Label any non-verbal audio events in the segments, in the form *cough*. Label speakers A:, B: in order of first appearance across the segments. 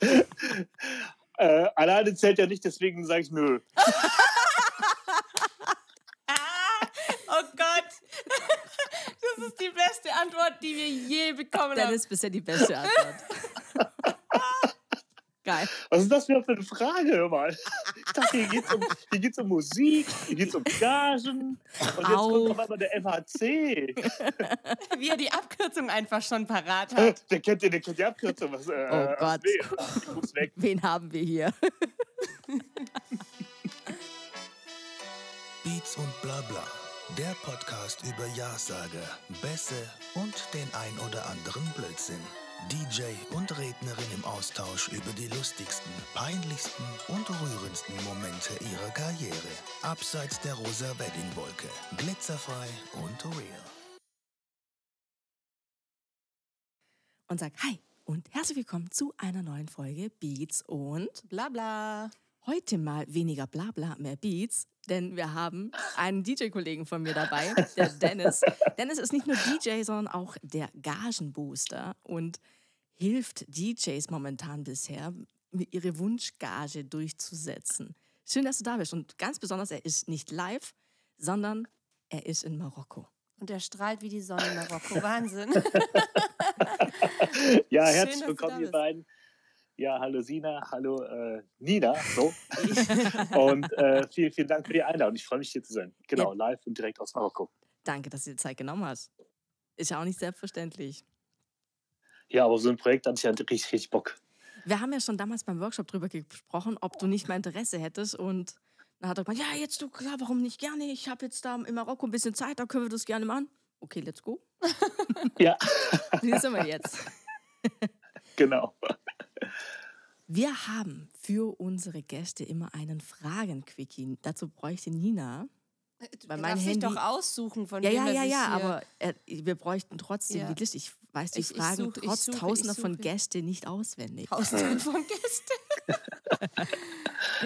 A: *laughs* äh, alleine zählt ja nicht, deswegen sage ich nö. *laughs*
B: Oh Gott. *laughs* Das ist die beste Antwort, die wir je bekommen
C: Das
B: haben.
C: ist bisher die beste Antwort. Geil.
A: Was ist das für eine Frage, hör mal? Dachte, hier geht's um, hier geht's um Musik, hier geht's um Gagen. Und jetzt
C: Au.
A: kommt auf einmal der FHC. *laughs*
B: Wie er die Abkürzung einfach schon parat hat. *laughs*
A: Der kennt, der kennt die Abkürzung. Was, äh,
C: Oh Gott.
A: Nee, ich muss weg. *laughs*
C: Wen haben wir hier?
D: Beats und Blabla. Der Podcast über Ja-Sager, Bässe und den ein oder anderen Blödsinn. DJ und Rednerin im Austausch über die lustigsten, peinlichsten und rührendsten Momente ihrer Karriere. Abseits der rosa Weddingwolke. Glitzerfrei und real.
C: Und sag Hi und herzlich willkommen zu einer neuen Folge Beats und
B: Bla bla.
C: Heute mal weniger Blabla, mehr Beats, denn wir haben einen DJ-Kollegen von mir dabei, der *laughs* Dennis. Dennis ist nicht nur DJ, sondern auch der Gagenbooster und hilft DJs momentan bisher, ihre Wunschgage durchzusetzen. Schön, dass du da bist und ganz besonders, er ist nicht live, sondern er ist in Marokko.
B: Und er strahlt wie die Sonne in Marokko. *laughs* Wahnsinn.
A: Ja,
B: Schön,
A: herzlich
B: du
A: willkommen, ihr
B: bist.
A: beiden. Ja, hallo Sina, hallo äh, Nina. So. *laughs* und äh, vielen, vielen Dank für die Einladung. Ich freue mich, hier zu sein. Genau, live und direkt aus Marokko.
C: Danke, dass du dir Zeit genommen hast. Ist ja auch nicht selbstverständlich.
A: Ja, aber so ein Projekt hatte ich ja richtig, richtig Bock.
C: Wir haben ja schon damals beim Workshop drüber gesprochen, ob du nicht mal Interesse hättest. Und dann hat er gemeint, ja, jetzt du, klar, warum nicht gerne? Ich habe jetzt da in Marokko ein bisschen Zeit, da können wir das gerne machen. Okay, let's go.
A: Ja, *laughs*
C: Hier sind wir jetzt. *laughs*
A: genau.
C: Wir haben für unsere Gäste immer einen Fragen-Quickie. Dazu bräuchte Nina.
B: Du
C: Weil
B: darfst dich doch aussuchen, von
C: Ja,
B: wem
C: ja, ja, ja, aber äh, wir bräuchten trotzdem
B: Ja.
C: die Liste. Ich weiß die
B: Ich- ich
C: Fragen
B: suche, ich
C: trotz
B: suche,
C: Tausender von
B: suche.
C: Gästen nicht auswendig.
B: Tausende von *laughs* Gästen.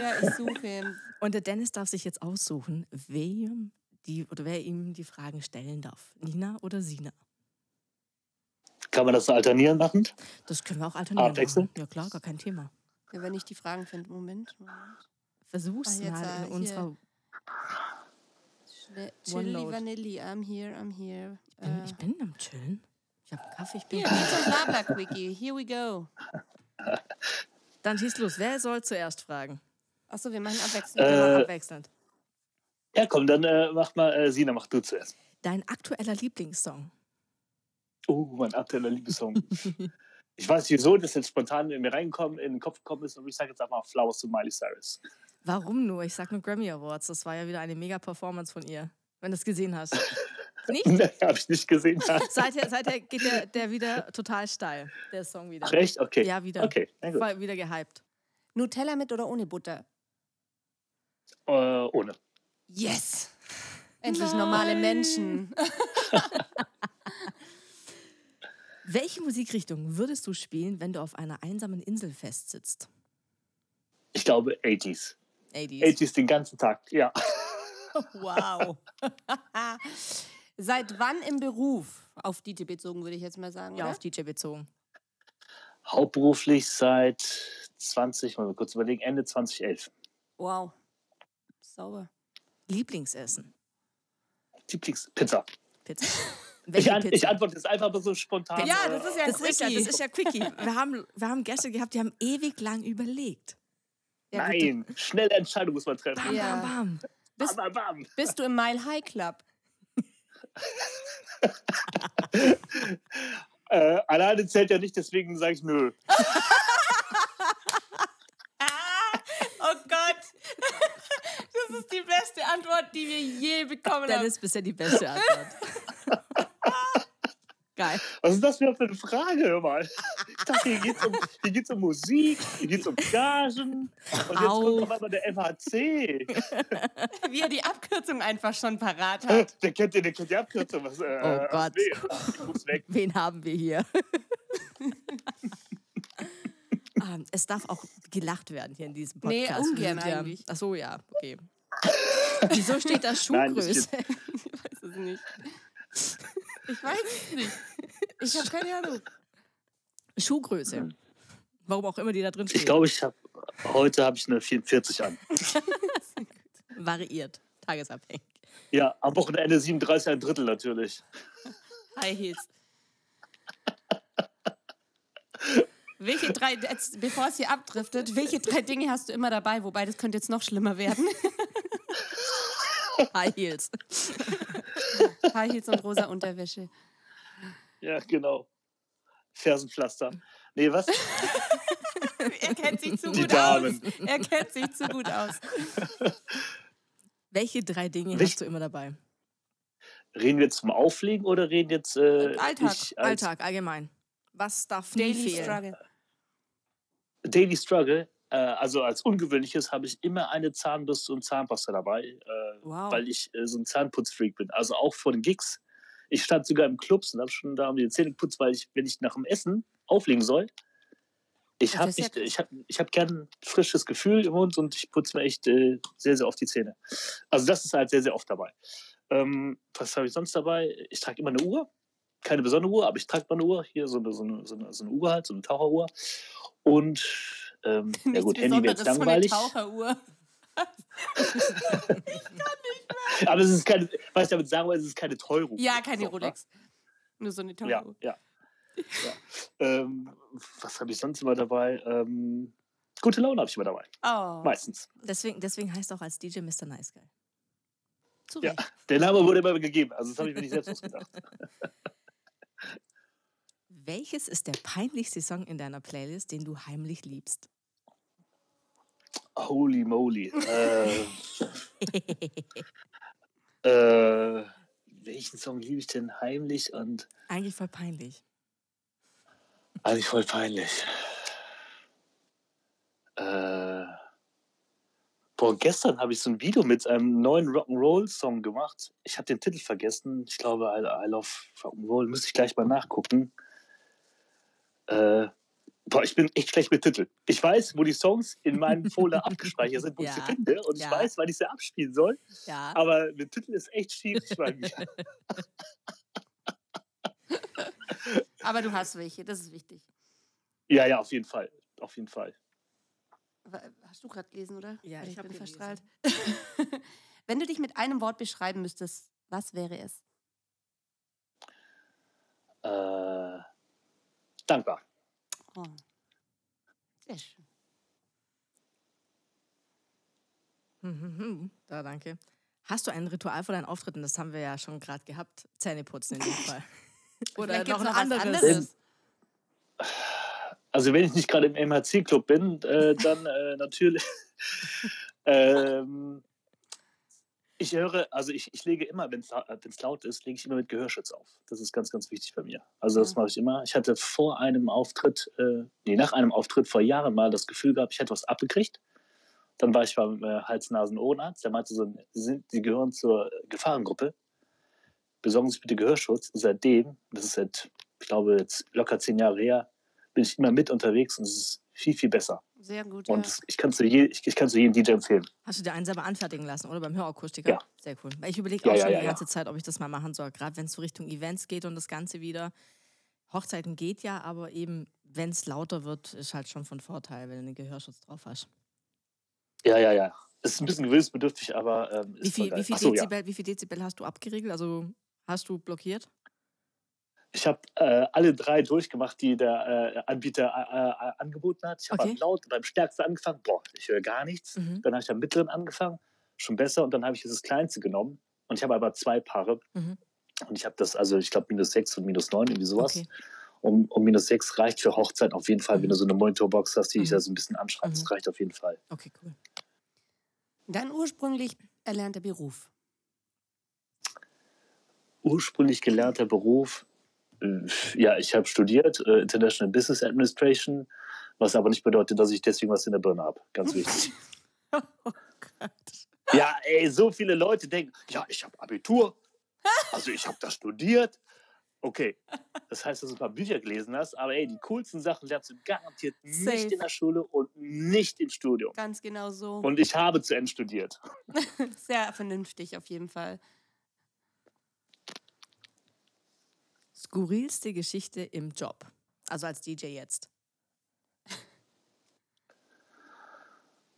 B: ja, ich suche ihn.
C: Und der Dennis darf sich jetzt aussuchen, wem die oder wer ihm die Fragen stellen darf. Nina oder Sina.
A: Kann man das so alternieren machen?
C: Das können wir auch alternieren.
A: Abwechseln?
C: machen. Ja klar, gar kein Thema.
B: Ja, wenn ich die Fragen finde. Moment. Moment.
C: Versuch's
B: Ah, jetzt,
C: mal in
B: hier.
C: unserer.
B: Chili. Vanilli, I'm here, I'm here.
C: Ich bin,
B: Äh,
C: ich bin am Chillen. Ich habe einen Kaffee, ich bin.
B: hier, Beats und Blabla-Quickie. Here we go. *laughs*
C: Dann schieß los. Wer soll zuerst fragen?
B: Achso, wir machen abwechselnd.
A: Äh,
C: abwechselnd.
A: Ja, komm, dann äh, mach mal, äh, Sina, mach du zuerst.
C: Dein aktueller Lieblingssong.
A: Oh, mein aktueller Liebessong. *laughs* ich weiß nicht, wieso das jetzt spontan in mir reingekommen, in den Kopf gekommen ist, aber ich sage jetzt einfach Flowers zu Miley Cyrus.
C: Warum nur? Ich sag nur Grammy Awards. Das war ja wieder eine mega Performance von ihr. Wenn du es gesehen hast. *laughs* Nicht?
A: Nee, habe ich nicht gesehen. *laughs*
C: Seither, seither geht der, der wieder total steil, der Song wieder.
A: Ach, echt? Okay.
C: Ja, wieder.
A: Okay, na gut.
C: Voll wieder gehypt.
B: Nutella mit oder ohne Butter?
A: Äh, ohne.
B: Yes! Endlich normale Menschen.
C: Welche Musikrichtung würdest du spielen, wenn du auf einer einsamen Insel festsitzt?
A: Ich glaube 80s.
C: 80s.
A: 80s den ganzen Tag, ja. *laughs*
B: Wow. *laughs* Seit wann im Beruf? Auf DJ bezogen, würde ich jetzt mal sagen.
C: Ja,
B: oder?
C: auf DJ bezogen.
A: Hauptberuflich seit 20, mal kurz überlegen, Ende 2011.
B: Wow. Sauber.
C: Lieblingsessen?
A: Lieblingspizza.
C: Pizza.
A: Ich, an, ich antworte jetzt einfach so spontan.
B: Ja, das ist ja ein
C: das ist ja,
B: Quickie.
C: das ist ja Quickie. Wir haben, wir haben Gäste gehabt, die haben ewig lang überlegt.
B: Ja, gut,
A: Nein, schnelle Entscheidung muss man treffen.
C: Bam,
B: Ja.
C: bam, bam.
B: Bist,
A: Bam, bam,
B: bist du im Mile High Club? *laughs*
A: Äh, alleine zählt ja nicht, deswegen sage ich nö. *laughs*
B: Oh Gott. *laughs* Das ist die beste Antwort, die wir je bekommen
C: Das
B: haben.
C: ist bisher die beste Antwort. Geil.
A: Was ist das für eine Frage, hör mal? Ich dachte, hier geht's um, hier geht's um Musik, hier geht's um Gagen. Und jetzt
C: Au.
A: kommt auf einmal der FHC.
B: Wie er die Abkürzung einfach schon parat hat.
A: Der kennt, der kennt die Abkürzung. Was, äh,
C: Oh Gott.
A: Nee, ich muss weg.
C: Wen haben wir hier? *laughs* Ähm, es darf auch gelacht werden hier in diesem
B: Nee,
C: Podcast.
B: ungern
C: Wir sind ja-
B: eigentlich.
C: Ach so, ja, okay. Wieso steht da
A: Nein, das
C: Schuhgröße? *laughs*
B: Ich weiß es nicht. Ich weiß es *laughs* nicht. Ich habe keine Ahnung.
C: Schuhgröße. Warum auch immer die da drin stehen.
A: Ich glaube, ich habe heute habe ich eine 44 an. *laughs*
C: Variiert. Tagesabhängig.
A: Ja, am Wochenende 37 ein Drittel natürlich.
B: High Heels. welche drei, jetzt, bevor es hier abdriftet, welche drei Dinge hast du immer dabei? Wobei, das könnte jetzt noch schlimmer werden. *laughs*
C: High Heels. *laughs*
B: High Heels und rosa Unterwäsche.
A: Ja, genau. Fersenpflaster. Nee, was? *laughs*
B: Er kennt sich zu
A: Die
B: gut
A: Damen.
B: aus. Er kennt sich zu gut aus.
C: Welche drei Dinge
A: Welch-
C: hast du immer dabei?
A: Reden wir jetzt zum Auflegen oder reden jetzt äh,
B: Alltag,
A: ich als
C: Alltag, allgemein. Was darf nie
B: Daily
C: fehlen?
B: Struggle.
A: Daily Struggle? Äh, also als ungewöhnliches habe ich immer eine Zahnbürste und Zahnpasta dabei, äh,
B: Wow.
A: weil ich äh, so ein Zahnputzfreak bin. Also auch vor den Gigs. Ich stand sogar im Clubs und habe schon da mir die Zähne geputzt, weil ich, wenn ich nach dem Essen auflegen soll, ich habe
B: ja
A: ich, ich hab, ich hab gern ein frisches Gefühl im Mund und ich putze mir echt äh, sehr, sehr oft die Zähne. Also das ist halt sehr, sehr oft dabei. Ähm, was habe ich sonst dabei? Ich trage immer eine Uhr. Keine besondere Uhr, aber ich trage mal eine Uhr. Hier so eine, so eine, so eine, so eine Uhr halt, so eine Taucheruhr. Und ähm, *laughs* ja gut, Handy wäre jetzt
B: Besonderes,
A: langweilig.
B: So eine Taucheruhr. *laughs*
A: Aber es ist keine, was ich damit sagen will, es ist keine teure Uhr.
B: Ja, keine
A: So, ne?
B: Rolex. Nur so eine
A: Ja,
B: Taucheruhr.
A: ja. *laughs* ja. Ähm, was habe ich sonst immer dabei? Ähm, gute Laune habe ich immer dabei.
B: Oh,
A: Meistens.
C: Deswegen, deswegen heißt auch als DJ Mr. Nice Guy.
B: zu
A: Ja. Der Name wurde immer gegeben. Also das habe ich mir nicht selbst ausgedacht.
C: Welches ist der peinlichste Song in deiner Playlist, den du heimlich liebst?
A: Holy moly. *laughs* Äh, äh, welchen Song liebe ich denn heimlich und
C: Eigentlich voll peinlich.
A: eigentlich voll peinlich? Äh, boah, gestern habe ich so ein Video mit einem neuen Rock'n'Roll-Song gemacht. Ich habe den Titel vergessen. Ich glaube, I, I Love Rock'n'Roll. Müsste ich gleich mal nachgucken. Äh, boah, ich bin echt schlecht mit Titel. Ich weiß, wo die Songs in meinem Folder *laughs* abgespeichert sind, wo ich
C: Ja,
A: sie finde. Und ich
C: ja.
A: weiß, wann ich sie abspielen soll.
C: Ja.
A: Aber mit Titel ist echt schwierig bei mir. *laughs*
B: Aber du hast welche, das ist wichtig.
A: ja, ja, auf jeden Fall. Auf jeden Fall.
B: Hast du gerade gelesen, oder?
C: Ja, ich hab
B: bin verstrahlt. *laughs* Wenn du dich mit einem Wort beschreiben müsstest, was wäre es?
A: Äh, dankbar.
B: Oh. Sehr schön. *laughs*
C: Da, danke. Hast du ein Ritual vor deinen Auftritten? Das haben wir ja schon gerade gehabt. Zähneputzen in dem *laughs* Fall. Oder noch
B: noch was
C: anderes.
B: anderes.
A: Also wenn ich nicht gerade im MHC-Club bin, äh, dann äh, natürlich. *laughs* ähm, ich höre, also ich, ich lege immer, wenn es laut ist, lege ich immer mit Gehörschutz auf. Das ist ganz, ganz wichtig bei mir. Also das mache ich immer. Ich hatte vor einem Auftritt, äh, nee, nach einem Auftritt vor Jahren mal das Gefühl gehabt, ich hätte was abgekriegt. Dann war ich beim äh, Hals-Nasen-Ohrenarzt, der meinte so, sie, sind, sie gehören zur Gefahrengruppe. Besorgen Sie sich bitte Gehörschutz. Und seitdem, das ist seit, ich glaube, jetzt locker zehn Jahre her, bin ich immer mit unterwegs und es ist viel, viel besser.
B: Sehr gut.
A: Und
B: ja.
A: ich kann es je, ich, ich jedem DJ empfehlen.
C: Hast du dir einen selber anfertigen lassen, oder? Beim Hörakustiker?
A: Ja.
C: Sehr cool. Weil ich überlege
A: Ja,
C: auch
A: ja,
C: schon
A: ja,
C: die
A: ja.
C: ganze Zeit, ob ich das mal machen soll. Gerade wenn es so Richtung Events geht und das Ganze wieder. Hochzeiten geht ja, aber eben, wenn es lauter wird, ist halt schon von Vorteil, wenn du einen Gehörschutz drauf hast.
A: Ja, ja, ja. Es ist ein bisschen gewöhnungsbedürftig, aber ähm, ist
C: Wie viel, wie, viel
A: Ach so, ja.
C: Dezibel, wie viel Dezibel hast du abgeriegelt? Also hast du blockiert?
A: Ich habe äh, alle drei durchgemacht, die der äh, Anbieter äh, äh, angeboten hat. Ich habe
C: Okay.
A: beim laut, beim stärksten angefangen. Boah, ich höre gar nichts.
C: Mhm.
A: Dann habe ich am mittleren angefangen, schon besser. Und dann habe ich das kleinste genommen. Und ich habe aber zwei Paare.
C: Mhm.
A: Und ich habe das, also ich glaube minus sechs und minus neun, irgendwie sowas.
C: Okay.
A: Um, um minus sechs reicht für Hochzeit auf jeden Fall,
C: Mhm.
A: wenn du so eine Monitorbox hast, die dich
C: Mhm.
A: da so ein bisschen anschreit.
C: Mhm.
A: Das reicht auf jeden Fall.
C: Okay, cool.
B: Dein ursprünglich erlernter Beruf.
A: ursprünglich gelernter Beruf, ja, ich habe studiert, äh, International Business Administration, was aber nicht bedeutet, dass ich deswegen was in der Birne habe. Ganz wichtig.
B: Oh Gott.
A: ja, ey, so viele Leute denken, ja, ich habe Abitur, *laughs* also ich habe das studiert. Okay, das heißt, dass du ein paar Bücher gelesen hast, aber ey, die coolsten Sachen lernst du garantiert
B: Safe.
A: nicht in der Schule und nicht im Studium.
B: Ganz genau so.
A: Und ich habe zu Ende studiert. *laughs*
B: Sehr vernünftig auf jeden Fall.
C: Skurrilste Geschichte im Job? Also als DJ jetzt.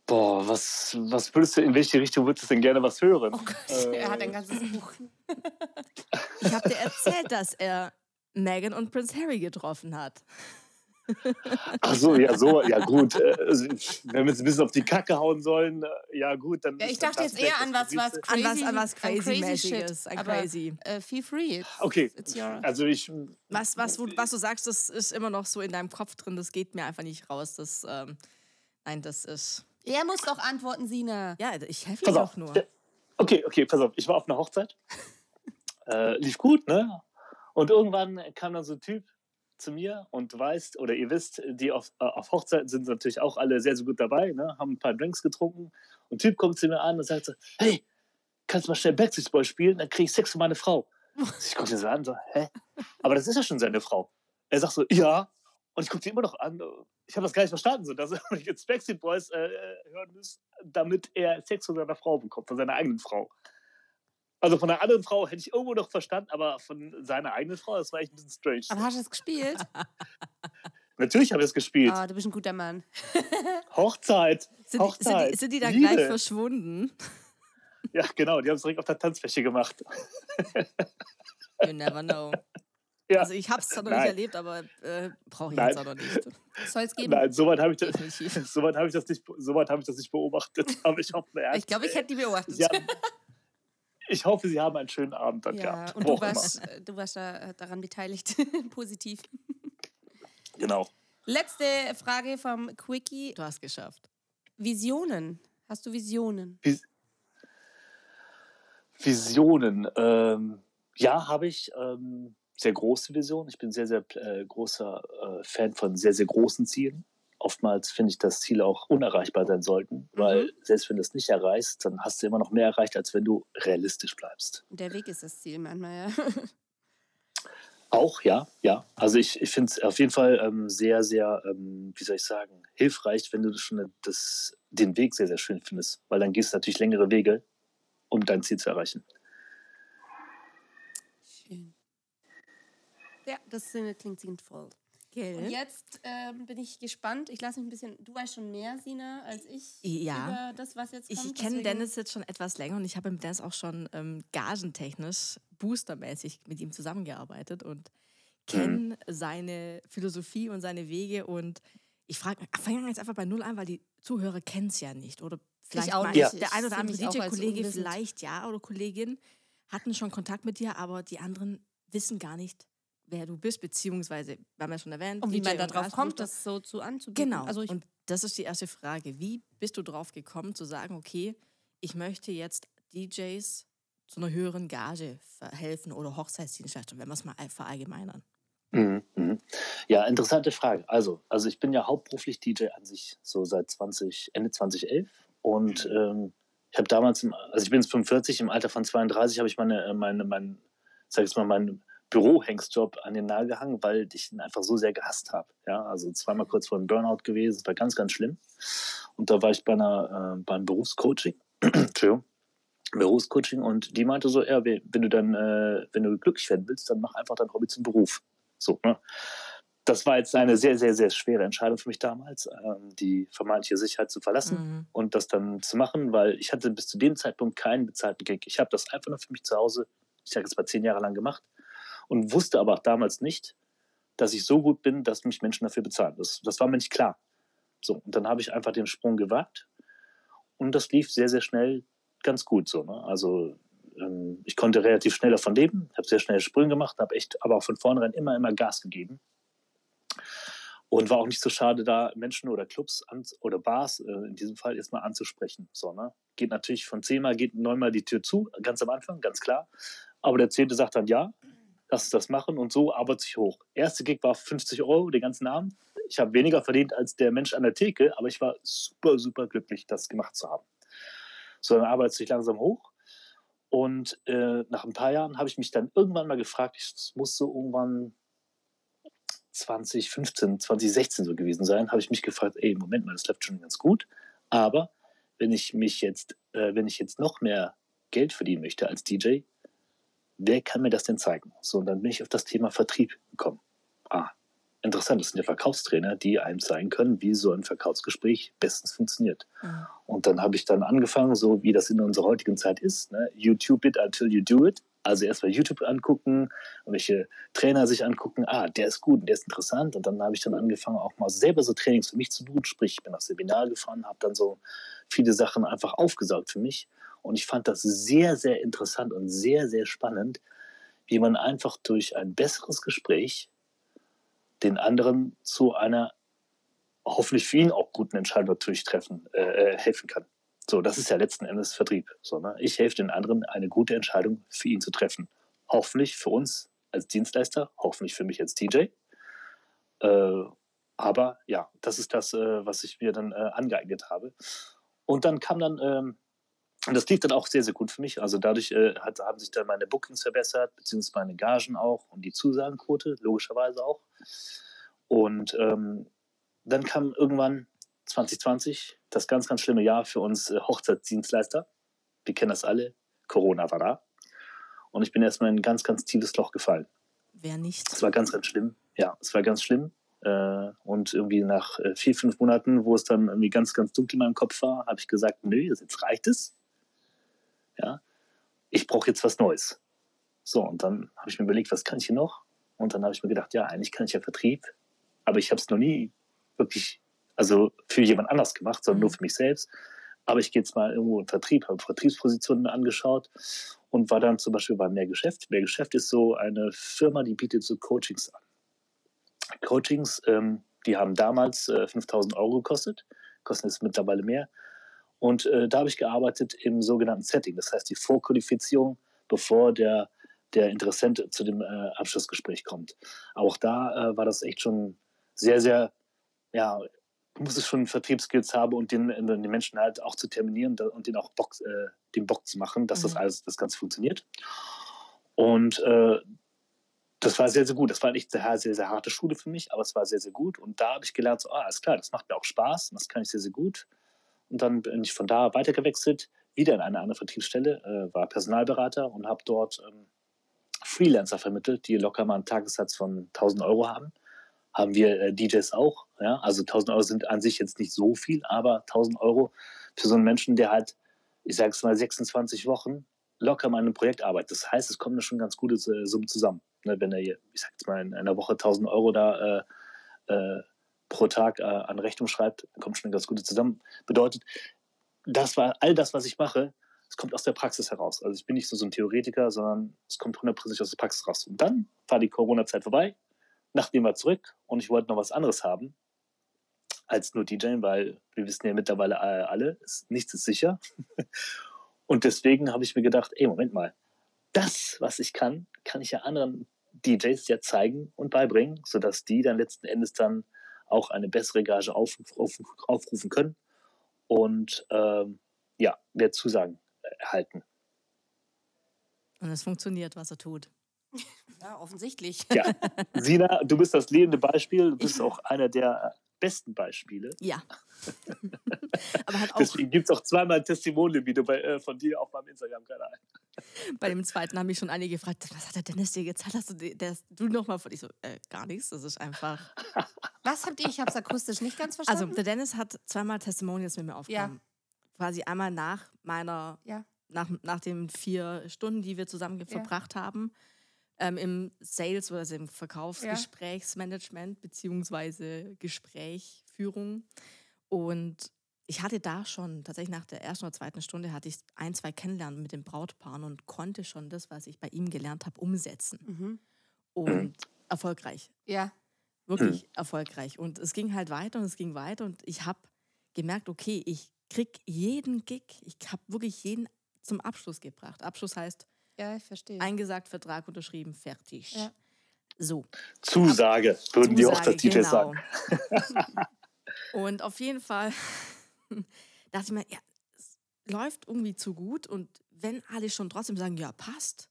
A: Boah, was, was würdest du, in welche Richtung würdest du denn gerne was hören?
B: Oh Gott,
A: äh,
B: er hat ein äh. ganzes Buch.
C: ich habe dir erzählt, dass er Meghan und Prince Harry getroffen hat.
A: Ach so, ja, so, ja gut. äh, also, Wenn wir jetzt ein bisschen auf die Kacke hauen sollen, äh, ja gut, dann.
B: Ja, ich
A: ist
B: dachte jetzt eher an was, was
A: Gewinnste.
C: An was, an was
B: Crazy- an crazy
C: crazy-mäßiges,
B: shit.
C: an
B: Aber-
C: crazy.
B: Äh, feel free. It's,
A: Okay,
B: It's your
A: also ich,
C: Was, was, wo- was du sagst, das ist immer noch so in deinem Kopf drin, das geht mir einfach nicht raus. Das, ähm, nein, das ist.
B: er muss doch antworten, Sina.
C: Ja, ich helfe dir
A: auf.
C: doch nur.
A: Okay, okay, pass auf. Ich war auf einer Hochzeit. Äh, lief gut, ne? Und irgendwann kam dann so ein Typ zu mir und weißt, oder ihr wisst, die auf, äh, auf Hochzeiten sind natürlich auch alle sehr, sehr gut dabei, ne? haben ein paar Drinks getrunken. Und Typ kommt zu mir an und sagt so, hey, kannst du mal schnell Backstreet Boys spielen? Dann krieg ich Sex von meiner Frau. *laughs* Ich gucke ihn so an, so, hä? Aber das ist ja schon seine Frau. Er sagt so, ja. Und ich gucke sie immer noch an. Ich habe das gar nicht verstanden, so, dass er jetzt Backstreet Boys äh, hören muss, damit er Sex von seiner Frau bekommt, von seiner eigenen Frau. Also von der anderen Frau hätte ich irgendwo noch verstanden, aber von seiner eigenen Frau, das war echt ein bisschen strange.
B: Aber hast du das gespielt? *laughs*
A: Natürlich habe ich es gespielt.
B: Ah, du bist ein guter Mann. *laughs*
A: Hochzeit.
C: Sind die, sind,
A: Hochzeit.
C: die, sind die dann
A: Liebe.
C: gleich verschwunden?
A: Ja, genau, die haben es direkt auf der Tanzfläche gemacht.
C: You never know. *laughs*
A: Ja.
C: Also ich habe es zwar noch nicht
A: Nein.
C: erlebt, aber äh, brauche ich
A: Nein.
C: jetzt auch noch nicht.
B: Soll es geben?
A: Nein, soweit habe ich, das- soweit habe ich, das nicht- soweit habe ich das nicht beobachtet. Aber ich hoffe,
B: Ich glaube, ich hätte die beobachtet.
A: Sie haben, ich hoffe, Sie haben einen schönen Abend dann
B: ja,
A: gehabt.
B: und du warst, äh, du warst da, äh, daran beteiligt. *laughs* Positiv.
A: Genau.
B: Letzte Frage vom Quickie.
C: Du hast geschafft.
B: Visionen. Hast du Visionen?
A: Visionen. Ähm, ja, habe ich. Ähm, sehr große Visionen. Ich bin sehr, sehr äh, großer äh, Fan von sehr, sehr großen Zielen. Oftmals finde ich, dass Ziele auch unerreichbar sein sollten, weil selbst wenn du es nicht erreichst, dann hast du immer noch mehr erreicht, als wenn du realistisch bleibst.
B: Der Weg ist das Ziel manchmal, ja.
A: Auch, ja, ja. Also ich, ich finde es auf jeden Fall ähm, sehr, sehr, ähm, wie soll ich sagen, hilfreich, wenn du schon das, den Weg sehr, sehr schön findest, weil dann gehst du natürlich längere Wege, um dein Ziel zu erreichen.
B: Schön. Ja, das klingt sinnvoll. Und
C: Gell?
B: jetzt ähm, bin ich gespannt. Ich lasse mich ein bisschen. Du weißt schon mehr, Sina, als ich
C: Ja.
B: über das, was jetzt kommt.
C: Ich kenne
B: deswegen-
C: Dennis jetzt schon etwas länger und ich habe mit Dennis auch schon ähm, gagentechnisch, boostermäßig mit ihm zusammengearbeitet und kenne seine Philosophie und seine Wege und ich frage, fange jetzt einfach bei Null an, weil die Zuhörer kennen es ja nicht oder vielleicht
B: auch
C: mal
A: nicht.
C: der ein oder andere DJ-Kollege vielleicht ja oder Kollegin hatten schon Kontakt mit dir, aber die anderen wissen gar nicht, wer du bist, beziehungsweise, wir haben ja schon erwähnt,
B: Und wie
C: DJ
B: man da drauf kommt, das so zu anzubieten.
C: Genau.
B: Also ich,
C: und das ist die erste Frage. Wie bist du drauf gekommen, zu sagen, okay, ich möchte jetzt DJs zu einer höheren Gage verhelfen oder Hochzeitsdienstleister, wenn wir es mal verallgemeinern?
A: Mhm, mhm. Ja, interessante Frage. Also, also ich bin ja hauptberuflich DJ an sich so seit 20, Ende 2011 und ähm, ich habe damals, im, also ich bin jetzt 45, im Alter von 32 habe ich meine, äh, meine, mein, sag ich mal, meinen Bürohengstjob an den Nagel gehangen, weil ich ihn einfach so sehr gehasst habe. Ja, also zweimal kurz vor einem Burnout gewesen, es war ganz, ganz schlimm. Und da war ich bei einer, äh, beim Berufscoaching, *clears throat* Entschuldigung, Berufscoaching und die meinte so, ja, wenn du dann, äh, wenn du glücklich werden willst, dann mach einfach dein Hobby zum Beruf. So, ne? Das war jetzt eine sehr, sehr, sehr schwere Entscheidung für mich damals, ähm, die vermeintliche Sicherheit zu verlassen
C: Mhm.
A: und das dann zu machen, weil ich hatte bis zu dem Zeitpunkt keinen bezahlten Gig. Ich habe das einfach nur für mich zu Hause, ich sage jetzt mal zehn Jahre lang gemacht und wusste aber auch damals nicht, dass ich so gut bin, dass mich Menschen dafür bezahlen. Das, das war mir nicht klar. So, und dann habe ich einfach den Sprung gewagt und das lief sehr, sehr schnell ganz gut so. Ne? Also ähm, ich konnte relativ schnell davon leben, habe sehr schnell Sprünge gemacht, habe echt aber auch von vornherein immer, immer Gas gegeben. Und war auch nicht so schade, da Menschen oder Clubs an, oder Bars äh, in diesem Fall erstmal anzusprechen. So, ne? Geht natürlich von zehnmal, geht neunmal die Tür zu, ganz am Anfang, ganz klar. Aber der zehnte sagt dann ja, lass uns das machen und so arbeitet sich hoch. Erste Gig war 50 Euro den ganzen Abend. Ich habe weniger verdient als der Mensch an der Theke, aber ich war super, super glücklich, das gemacht zu haben. So, dann arbeitet sich langsam hoch. Und äh, nach ein paar Jahren habe ich mich dann irgendwann mal gefragt, es muss so irgendwann 2015, 2016 so gewesen sein, habe ich mich gefragt, ey, Moment mal, das läuft schon ganz gut, aber wenn ich mich jetzt, äh, wenn ich jetzt noch mehr Geld verdienen möchte als DJ, wer kann mir das denn zeigen? So, und dann bin ich auf das Thema Vertrieb gekommen. Ah, interessant. Das sind ja Verkaufstrainer, die einem zeigen können, wie so ein Verkaufsgespräch bestens funktioniert.
C: Mhm.
A: Und dann habe ich dann angefangen, so wie das in unserer heutigen Zeit ist, ne? YouTube it until you do it. Also erstmal YouTube angucken, welche Trainer sich angucken, ah, der ist gut, der ist interessant. Und dann habe ich dann angefangen, auch mal selber so Trainings für mich zu tun. Sprich, ich bin auf Seminar gefahren, habe dann so viele Sachen einfach aufgesaugt für mich. Und ich fand das sehr, sehr interessant und sehr, sehr spannend, wie man einfach durch ein besseres Gespräch den anderen zu einer hoffentlich für ihn auch guten Entscheidung natürlich treffen, äh, helfen kann. So, das ist ja letzten Endes Vertrieb. So, ne? Ich helfe den anderen, eine gute Entscheidung für ihn zu treffen. Hoffentlich für uns als Dienstleister, hoffentlich für mich als DJ. Äh, aber ja, das ist das, äh, was ich mir dann äh, angeeignet habe. Und dann kam dann, ähm, und das lief dann auch sehr, sehr gut für mich. Also dadurch äh, hat, haben sich dann meine Bookings verbessert, beziehungsweise meine Gagen auch und die Zusagenquote, logischerweise auch. Und ähm, dann kam irgendwann 2020, das ganz, ganz schlimme Jahr für uns äh, Hochzeitsdienstleister. Wir kennen das alle. Corona war da. Und ich bin erstmal in ein ganz, ganz tiefes Loch gefallen.
C: Wer nicht?
A: Es war ganz, ganz schlimm. Ja, es war ganz schlimm. Äh, und irgendwie nach äh, vier, fünf Monaten, wo es dann irgendwie ganz, ganz dunkel in meinem Kopf war, habe ich gesagt, nö, jetzt reicht es. Ja, ich brauche jetzt was Neues. So, und dann habe ich mir überlegt, was kann ich hier noch? Und dann habe ich mir gedacht, ja, eigentlich kann ich ja Vertrieb, aber ich habe es noch nie wirklich also für jemand anders gemacht, sondern nur
C: Mhm.
A: für mich selbst. Aber ich gehe jetzt mal irgendwo in Vertrieb, habe Vertriebspositionen angeschaut und war dann zum Beispiel bei Mehrgeschäft. Mehrgeschäft ist so eine Firma, die bietet so Coachings an. Coachings, ähm, die haben damals äh, 5000 Euro gekostet, kosten jetzt mittlerweile mehr. Und äh, da habe ich gearbeitet im sogenannten Setting, das heißt die Vorqualifizierung, bevor der, der Interessent zu dem äh, Abschlussgespräch kommt. Auch da äh, war das echt schon sehr, sehr, ja, du musstest schon Vertriebsskills haben und den, den Menschen halt auch zu terminieren und den auch Bock, äh, den Bock zu machen, dass das
C: Mhm.
A: alles, das Ganze funktioniert. Und äh, das war sehr, sehr gut. Das war nicht sehr, sehr, sehr harte Schule für mich, aber es war sehr, sehr gut. Und da habe ich gelernt, so, ah, alles klar, das macht mir auch Spaß und das kann ich sehr, sehr gut. Und dann bin ich von da weitergewechselt, wieder in eine andere Vertriebsstelle, äh, war Personalberater und habe dort ähm, Freelancer vermittelt, die locker mal einen Tagessatz von 1000 Euro haben. Haben wir äh, DJs auch. Ja? Also 1000 Euro sind an sich jetzt nicht so viel, aber 1000 Euro für so einen Menschen, der halt, ich sage es mal, 26 Wochen locker mal an einem Projekt arbeitet. Das heißt, es kommen da schon ganz gute äh, Summen zusammen. Ne? Wenn er, ich sage jetzt mal, in einer Woche 1000 Euro da äh, äh, pro Tag äh, an Rechnung schreibt, kommt schon eine ganz gute zusammen. Bedeutet, das war all das, was ich mache, es kommt aus der Praxis heraus. Also ich bin nicht so, so ein Theoretiker, sondern es kommt hundertprozentig aus der Praxis raus. Und dann war die Corona-Zeit vorbei, nachdem wir zurück und ich wollte noch was anderes haben als nur DJing, weil wir wissen ja mittlerweile äh, alle, ist, nichts ist sicher. *laughs* Und deswegen habe ich mir gedacht, ey, Moment mal, das, was ich kann, kann ich ja anderen DJs ja zeigen und beibringen, sodass die dann letzten Endes dann auch eine bessere Gage auf, auf, aufrufen können und ähm, ja, mehr Zusagen erhalten.
C: Und es funktioniert, was er tut.
B: Ja, offensichtlich.
A: Ja, *laughs* Sina, du bist das lebende Beispiel, du bist
C: Ich-
A: auch einer der besten Beispiele.
C: Ja. *laughs* Aber hat auch
A: Deswegen gibt es auch zweimal ein Testimonial-Video bei, äh, von dir auf meinem Instagram-Kanal.
C: bei dem zweiten haben mich schon einige gefragt, was hat der Dennis dir gezahlt? Hast du, das, du nochmal von ich so, äh, gar nichts. Das ist einfach. *laughs*
B: Was habt ihr? Ich habe es akustisch nicht ganz
C: Also
B: verstanden.
C: der Dennis hat zweimal Testimonials mit mir aufgenommen. Quasi einmal nach meiner,
B: Ja.
C: nach, nach den vier Stunden, die wir zusammen
B: Ja.
C: verbracht haben, ähm, im Sales oder also im Verkaufsgesprächsmanagement beziehungsweise Gesprächführung. Und ich hatte da schon, tatsächlich nach der ersten oder zweiten Stunde, hatte ich ein, zwei Kennenlernen mit den Brautpaaren und konnte schon das, was ich bei ihm gelernt habe, umsetzen.
B: mhm.
C: Und erfolgreich
B: Ja.
C: wirklich erfolgreich. Und es ging halt weiter und es ging weiter und ich habe gemerkt, okay, ich krieg jeden Gig, ich habe wirklich jeden zum Abschluss gebracht. Abschluss heißt
B: Ja, ich verstehe.
C: eingesagt, Vertrag unterschrieben, fertig.
B: Ja.
C: So.
A: Zusage, würden die
C: Zusage,
A: Hochzeits-DJs sagen. *laughs*
C: und auf jeden Fall *laughs* dachte ich mir, ja, es läuft irgendwie zu gut und wenn alle schon trotzdem sagen, ja, passt,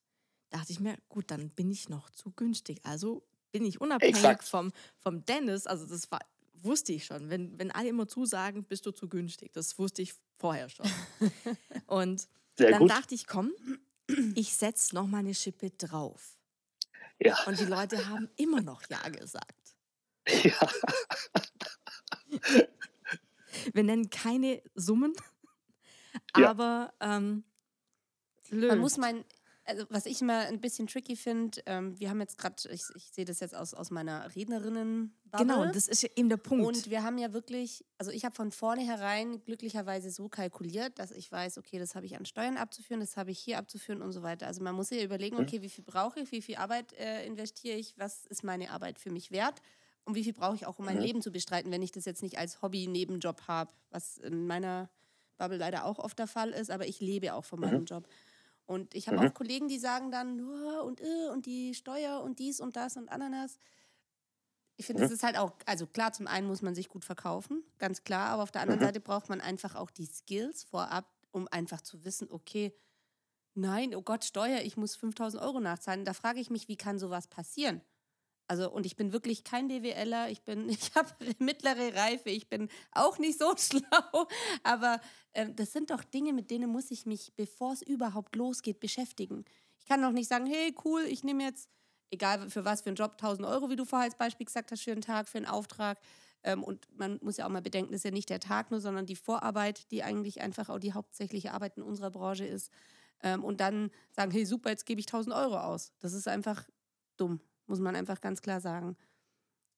C: dachte ich mir, gut, dann bin ich noch zu günstig. Also bin ich unabhängig
A: Exakt.
C: vom, vom Dennis, also das war, wusste ich schon. Wenn, wenn alle immer zusagen, bist du zu günstig. Das wusste ich vorher schon. *laughs* und
A: Sehr
C: dann
A: gut.
C: dachte ich, komm, ich setze noch mal eine Schippe drauf.
A: Ja.
C: Und die Leute haben immer noch Ja gesagt.
A: Ja.
C: Wir nennen keine Summen,
A: Ja.
C: aber ähm, Lö.
B: Man muss mein, also was ich immer ein bisschen tricky finde, ähm, wir haben jetzt gerade, ich, ich sehe das jetzt aus, aus meiner rednerinnen
C: Genau, das ist ja eben der Punkt.
B: Und wir haben ja wirklich, also ich habe von vornherein glücklicherweise so kalkuliert, dass ich weiß, okay, das habe ich an Steuern abzuführen, das habe ich hier abzuführen und so weiter. Also man muss sich überlegen,
A: Mhm.
B: okay, wie viel brauche ich, wie viel Arbeit äh, investiere ich, was ist meine Arbeit für mich wert und wie viel brauche ich auch, um mein
A: Mhm.
B: Leben zu bestreiten, wenn ich das jetzt nicht als Hobby-Nebenjob habe, was in meiner Bubble leider auch oft der Fall ist, aber ich lebe auch von
A: Mhm.
B: meinem Job. Und ich habe auch Kollegen, die sagen dann, "Oh, und äh, und die Steuer und dies und das und Ananas. Ich finde,
A: Mhm.
B: das ist halt auch, also klar, zum einen muss man sich gut verkaufen, ganz klar, aber auf der anderen
A: Mhm.
B: Seite braucht man einfach auch die Skills vorab, um einfach zu wissen, okay, nein, oh Gott, Steuer, ich muss 5000 Euro nachzahlen. Da frage ich mich, wie kann sowas passieren? Also, und ich bin wirklich kein BWLer, ich bin, *laughs* ich habe mittlere Reife, ich bin auch nicht so *laughs* schlau, aber ähm, das sind doch Dinge, mit denen muss ich mich, bevor es überhaupt losgeht, beschäftigen. Ich kann doch nicht sagen, hey, cool, ich nehme jetzt, egal für was, für einen Job, 1000 Euro, wie du vorher als Beispiel gesagt hast, für einen Tag, für einen Auftrag. Ähm, und man muss ja auch mal bedenken, das ist ja nicht der Tag nur, sondern die Vorarbeit, die eigentlich einfach auch die hauptsächliche Arbeit in unserer Branche ist. Ähm, und dann sagen, hey, super, jetzt gebe ich 1000 Euro aus. Das ist einfach dumm, muss man einfach ganz klar sagen.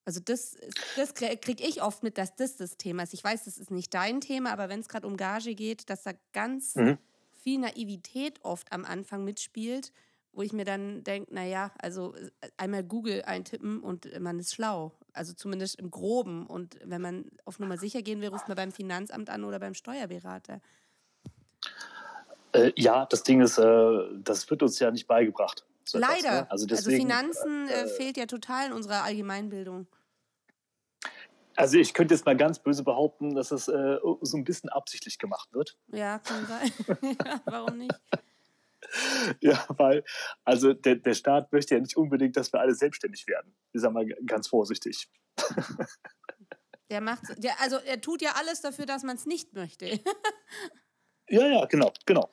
B: Also das, das kriege ich oft mit, dass das das Thema ist. Ich weiß, das ist nicht dein Thema, aber wenn es gerade um Gage geht, dass da ganz
A: Mhm.
B: viel Naivität oft am Anfang mitspielt, wo ich mir dann denke, naja, also äh, einmal Google eintippen und man ist schlau. Also zumindest im Groben. Und wenn man auf Nummer sicher gehen will, ruft man beim Finanzamt an oder beim Steuerberater.
A: Äh, ja, das Ding ist, äh, das wird uns ja nicht beigebracht. So etwas,
B: Leider.
A: ne? Also, deswegen,
B: Finanzen äh, fehlt ja total in unserer Allgemeinbildung.
A: also ich könnte jetzt mal ganz böse behaupten, dass es äh, so ein bisschen absichtlich gemacht wird.
B: Ja, kann sein. *laughs* ja, warum nicht? *laughs*
A: Ja, weil, also der, der Staat möchte ja nicht unbedingt, dass wir alle selbstständig werden. Ich sag mal ganz vorsichtig. *laughs*
B: Der macht, der, also er tut ja alles dafür, dass man es nicht möchte.
A: Ja, ja, genau, genau.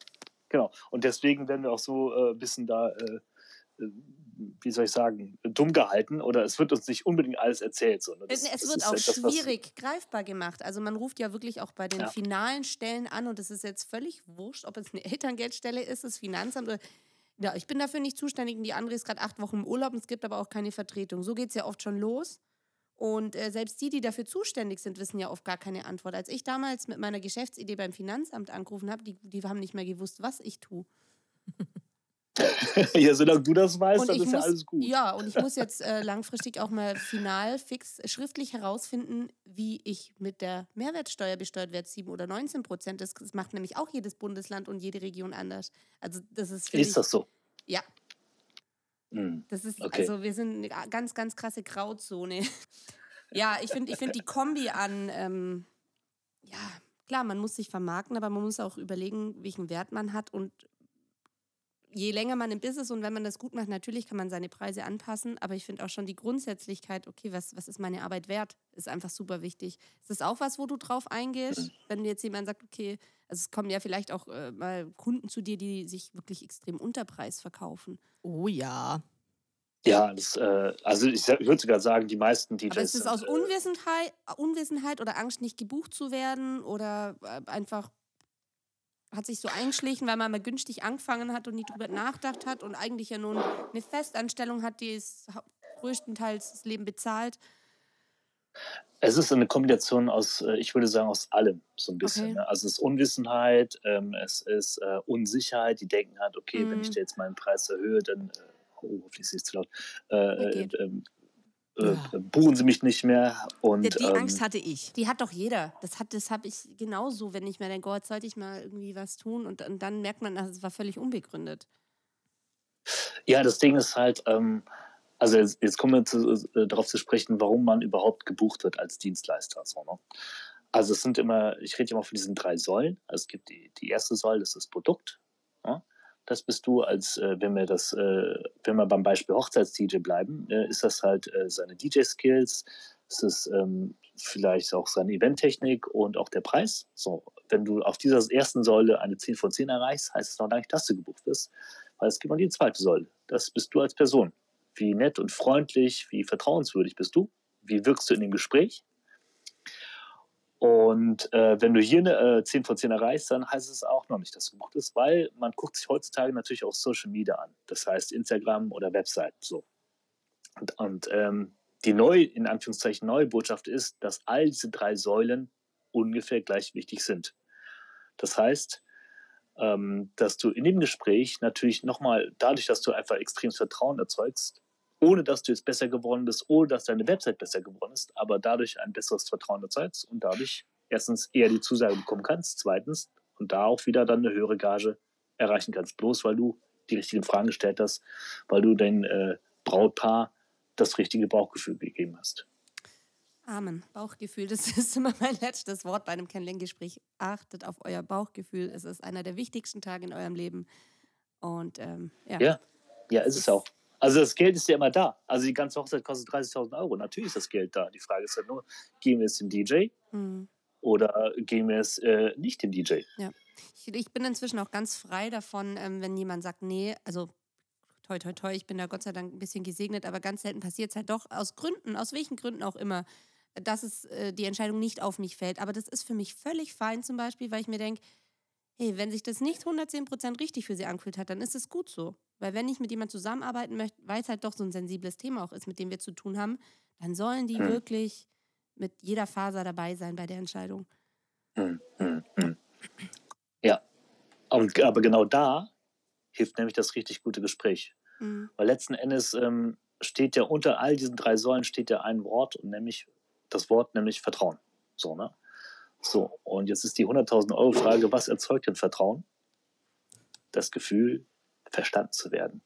A: Genau. Und deswegen werden wir auch so äh, ein bisschen da, äh, äh, wie soll ich sagen, dumm gehalten oder es wird uns nicht unbedingt alles erzählt. So, ne? Das-
B: es wird auch
A: etwas, was-
B: schwierig greifbar gemacht. Also man ruft ja wirklich auch bei den
A: Ja.
B: finalen Stellen an und es ist jetzt völlig wurscht, ob es eine Elterngeldstelle ist, das Finanzamt oder. Ja, ich bin dafür nicht zuständig und die andere ist gerade acht Wochen im Urlaub und es gibt aber auch keine Vertretung. So geht es ja oft schon los. Und äh, selbst die, die dafür zuständig sind, wissen ja oft gar keine Antwort. Als ich damals mit meiner Geschäftsidee beim Finanzamt angerufen habe, die, die haben nicht mehr gewusst, was ich tue.
A: Ja, solange du das weißt,
B: Und
A: dann ist ja
B: muss,
A: alles gut.
B: Ja, und ich muss jetzt äh, langfristig auch mal final fix schriftlich herausfinden, wie ich mit der Mehrwertsteuer besteuert werde, 7 oder 19 Prozent. Das, das macht nämlich auch jedes Bundesland und jede Region anders. Also das ist
A: Ist
B: ich,
A: das so?
B: Ja,
A: Hm.
B: das ist,
A: Okay.
B: also wir sind eine ganz, ganz krasse Grauzone. *laughs* ja, ich finde ich find die Kombi an, ähm, ja, klar, man muss sich vermarkten, aber man muss auch überlegen, welchen Wert man hat und je länger man im Business und wenn man das gut macht, natürlich kann man seine Preise anpassen, aber ich finde auch schon die Grundsätzlichkeit, okay, was, was ist meine Arbeit wert, ist einfach super wichtig. Ist das auch was, wo du drauf eingehst, wenn jetzt jemand sagt, okay, also es kommen ja vielleicht auch äh, mal Kunden zu dir, die sich wirklich extrem unter Preis verkaufen.
C: oh ja.
A: Ja, das, äh, also ich, ich würde sogar sagen, die meisten DJs.
B: Aber ist es aus
A: äh,
B: Unwissenheit, Unwissenheit oder Angst, nicht gebucht zu werden oder äh, einfach hat sich so eingeschlichen, weil man mal günstig angefangen hat und nie drüber nachgedacht hat und eigentlich ja nun eine Festanstellung hat, die es größtenteils das Leben bezahlt.
A: Es ist eine Kombination aus, äh, ich würde sagen, aus allem so ein bisschen.
B: Okay.
A: Ne? Also es ist Unwissenheit, ähm, es ist äh, Unsicherheit, die denken halt, okay, wenn
B: Mhm.
A: ich da jetzt meinen Preis erhöhe, dann, äh, oh, hoffentlich ist es zu laut, äh, äh, äh,
C: Ja.
A: buchen sie mich nicht mehr. Und,
C: Die, die
A: ähm,
C: Angst hatte ich.
B: Die hat doch jeder. Das, hat- das habe ich genauso, wenn ich mir denke, Gott, sollte ich mal irgendwie was tun und, und dann merkt man, es war völlig unbegründet.
A: Ja, das Ding ist halt, ähm, also jetzt, jetzt kommen wir zu, äh, darauf zu sprechen, warum man überhaupt gebucht wird als Dienstleister. So, ne? Also es sind immer, ich rede immer von diesen drei Säulen. Also es gibt die, die erste Säule, das ist das Produkt. Ja? Das bist du als, äh, wenn wir das, äh, wenn wir beim Beispiel Hochzeits-DJ bleiben, äh, ist das halt äh, seine DJ-Skills, es ist ähm, vielleicht auch seine Eventtechnik und auch der Preis. So, wenn du auf dieser ersten Säule eine 10 von 10 erreichst, heißt es noch gar nicht, dass du gebucht wirst. Weil es gibt noch die zweite Säule. Das bist du als Person. Wie nett und freundlich, wie vertrauenswürdig bist du? wie wirkst du in dem Gespräch. Und äh, wenn du hier eine äh, 10 von 10 erreichst, dann heißt es auch noch nicht, dass du gut bist, weil man guckt sich heutzutage natürlich auch Social Media an. Das heißt Instagram oder Website. So. Und, und ähm, die neue, in Anführungszeichen, neue Botschaft ist, dass all diese drei Säulen ungefähr gleich wichtig sind. Das heißt, ähm, dass du in dem Gespräch natürlich nochmal, dadurch, dass du einfach extremes Vertrauen erzeugst, ohne dass du jetzt besser geworden bist, ohne dass deine Website besser geworden ist, aber dadurch ein besseres Vertrauen erzeugst und dadurch erstens eher die Zusage bekommen kannst, zweitens und da auch wieder dann eine höhere Gage erreichen kannst, bloß weil du die richtigen Fragen gestellt hast, weil du dein äh, Brautpaar das richtige Bauchgefühl gegeben hast.
B: Amen. Bauchgefühl, das *laughs* ist immer mein letztes Wort bei einem Kennenlerngespräch. Achtet auf euer Bauchgefühl. Es ist einer der wichtigsten Tage in eurem Leben. Und ähm, ja.
A: Ja, ja, ist es auch. Also das Geld ist ja immer da. Also die ganze Hochzeit kostet 30.000 Euro. Natürlich ist das Geld da. Die Frage ist ja nur, geben wir es dem DJ
B: Mhm.
A: oder geben wir es äh, nicht dem DJ?
B: Ja. Ich, ich bin inzwischen auch ganz frei davon, ähm, wenn jemand sagt, nee, also toi, toi, toi, ich bin da Gott sei Dank ein bisschen gesegnet, aber ganz selten passiert es halt doch aus Gründen, aus welchen Gründen auch immer, dass es äh, die Entscheidung nicht auf mich fällt. Aber das ist für mich völlig fein zum Beispiel, weil ich mir denke, hey, wenn sich das nicht 110% richtig für sie angefühlt hat, dann ist es gut so. Weil wenn ich mit jemandem zusammenarbeiten möchte, weil es halt doch so ein sensibles Thema auch ist, mit dem wir zu tun haben, dann sollen die
A: Hm.
B: wirklich mit jeder Faser dabei sein bei der Entscheidung.
A: Hm, hm, hm. Ja, und, aber genau da hilft nämlich das richtig gute Gespräch.
B: Mhm.
A: Weil letzten Endes ähm, steht ja unter all diesen drei Säulen steht ja ein Wort und nämlich das Wort nämlich Vertrauen. So, ne? So, und jetzt ist die 100.000 Euro Frage, was erzeugt denn Vertrauen? Das Gefühl, verstanden zu werden.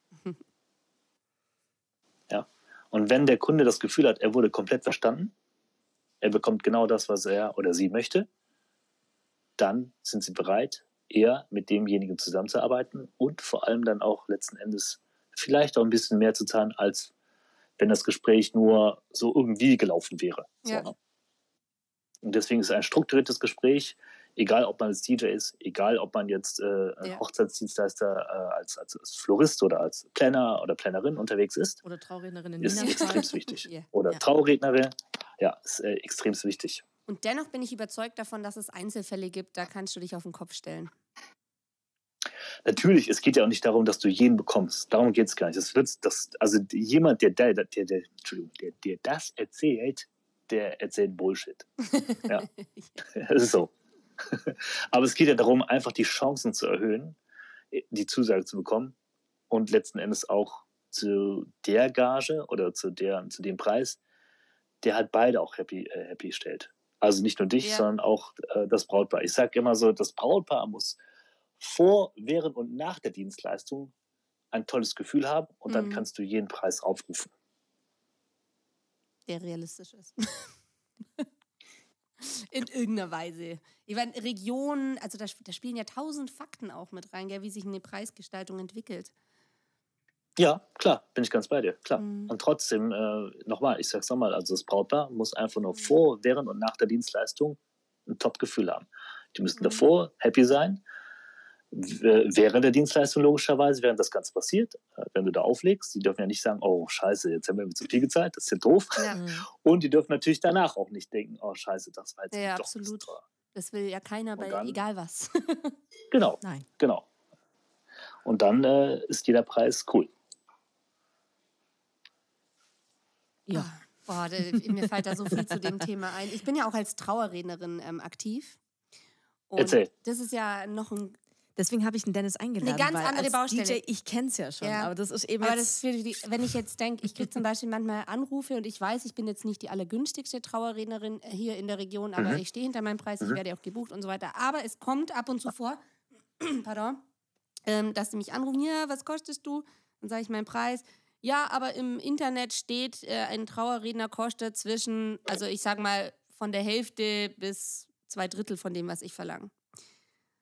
A: Ja. Und wenn der Kunde das Gefühl hat, er wurde komplett verstanden, er bekommt genau das, was er oder sie möchte, dann sind sie bereit, eher mit demjenigen zusammenzuarbeiten und vor allem dann auch letzten Endes vielleicht auch ein bisschen mehr zu zahlen, als wenn das Gespräch nur so irgendwie gelaufen wäre.
B: Ja.
A: Und deswegen ist ein strukturiertes Gespräch, egal ob man als DJ ist, egal ob man jetzt äh, ein
B: Ja.
A: Hochzeitsdienstleister äh, als, als, Florist oder als Planner oder Plannerin unterwegs ist,
C: Oder Traurednerin in
A: ist extrem wichtig. *laughs*
B: Ja.
A: Oder
C: Ja.
A: Traurednerin, ja, ist äh, extrem wichtig.
B: Und dennoch bin ich überzeugt davon, dass es Einzelfälle gibt, da kannst du dich auf den Kopf stellen.
A: Natürlich, es geht ja auch nicht darum, dass du jeden bekommst. Darum geht es gar nicht. Das wird, das, also jemand, der, der, der, der, der, der das erzählt, der erzählt Bullshit. *laughs* Ja, das *laughs* ist so. *laughs* Aber es geht ja darum, einfach die Chancen zu erhöhen, die Zusage zu bekommen und letzten Endes auch zu der Gage oder zu, der, zu dem Preis, der halt beide auch happy, äh, happy stellt. Also nicht nur dich,
B: Ja.
A: sondern auch äh, das Brautpaar. Ich sage immer so, das Brautpaar muss vor, während und nach der Dienstleistung ein tolles Gefühl haben und dann
B: Mhm.
A: kannst du jeden Preis aufrufen.
B: Der realistisch ist. *laughs* In irgendeiner Weise. Ich meine, Regionen, also da, da spielen ja tausend Fakten auch mit rein, gell, wie sich eine Preisgestaltung entwickelt.
A: Ja, klar, bin ich ganz bei dir, klar.
B: Mhm.
A: Und trotzdem, äh, nochmal, ich sag's nochmal, also das Brautpaar muss einfach
B: Mhm.
A: nur vor, während und nach der Dienstleistung ein Top-Gefühl haben. Die müssen
B: Mhm.
A: davor happy sein, während der Dienstleistung logischerweise, während das Ganze passiert, äh, wenn du da auflegst. Die dürfen ja nicht sagen, oh scheiße, jetzt haben wir zu viel gezahlt, das ist ja doof.
B: Ja,
C: Mhm.
A: Und die dürfen natürlich danach auch nicht denken, oh scheiße, das war jetzt
B: Ja,
A: doch
B: absolut.
A: teuer.
B: das will ja keiner bei
A: dann?
B: egal was. *laughs*
A: Genau,
C: Nein.
A: genau. Und dann äh, ist jeder Preis cool.
C: Ja.
B: Boah, da, mir fällt da so viel zu dem Thema ein. Ich bin ja auch als Trauerrednerin ähm, aktiv. Und
A: Erzähl.
B: das ist ja noch ein
C: Deswegen habe ich den Dennis eingeladen.
B: ganz
C: weil
B: andere
C: als
B: Baustelle.
C: DJ, ich kenne es ja schon,
B: Ja.
C: aber das ist eben
B: Aber das ist für die, wenn ich jetzt denke, ich kriege zum Beispiel manchmal Anrufe und ich weiß, ich bin jetzt nicht die allergünstigste Trauerrednerin hier in der Region, aber
A: Mhm.
B: ich stehe hinter meinem Preis, ich werde auch gebucht und so weiter. Aber es kommt ab und zu vor, *clears throat* pardon, ähm, dass sie mich anrufen, ja, was kostest du? Dann sage ich meinen Preis. Ja, aber im Internet steht, äh, ein Trauerredner kostet zwischen, also ich sage mal, von der Hälfte bis zwei Drittel von dem, was ich verlange.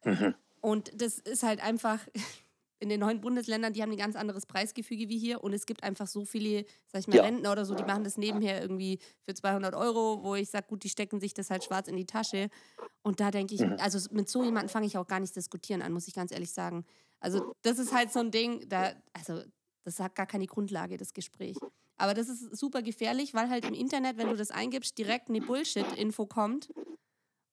A: Mhm.
B: Und das ist halt einfach *laughs* in den neuen Bundesländern, die haben ein ganz anderes Preisgefüge wie hier. Und es gibt einfach so viele, sag ich mal,
A: Ja.
B: Rentner oder so, die machen das nebenher irgendwie für 200 Euro, wo ich sage, gut, die stecken sich das halt schwarz in die Tasche. Und da denke ich,
A: Mhm.
B: also mit so jemandem fange ich auch gar nicht diskutieren an, muss ich ganz ehrlich sagen. Also das ist halt so ein Ding, da, also das hat gar keine Grundlage, das Gespräch. Aber das ist super gefährlich, weil halt im Internet, wenn du das eingibst, direkt eine Bullshit-Info kommt.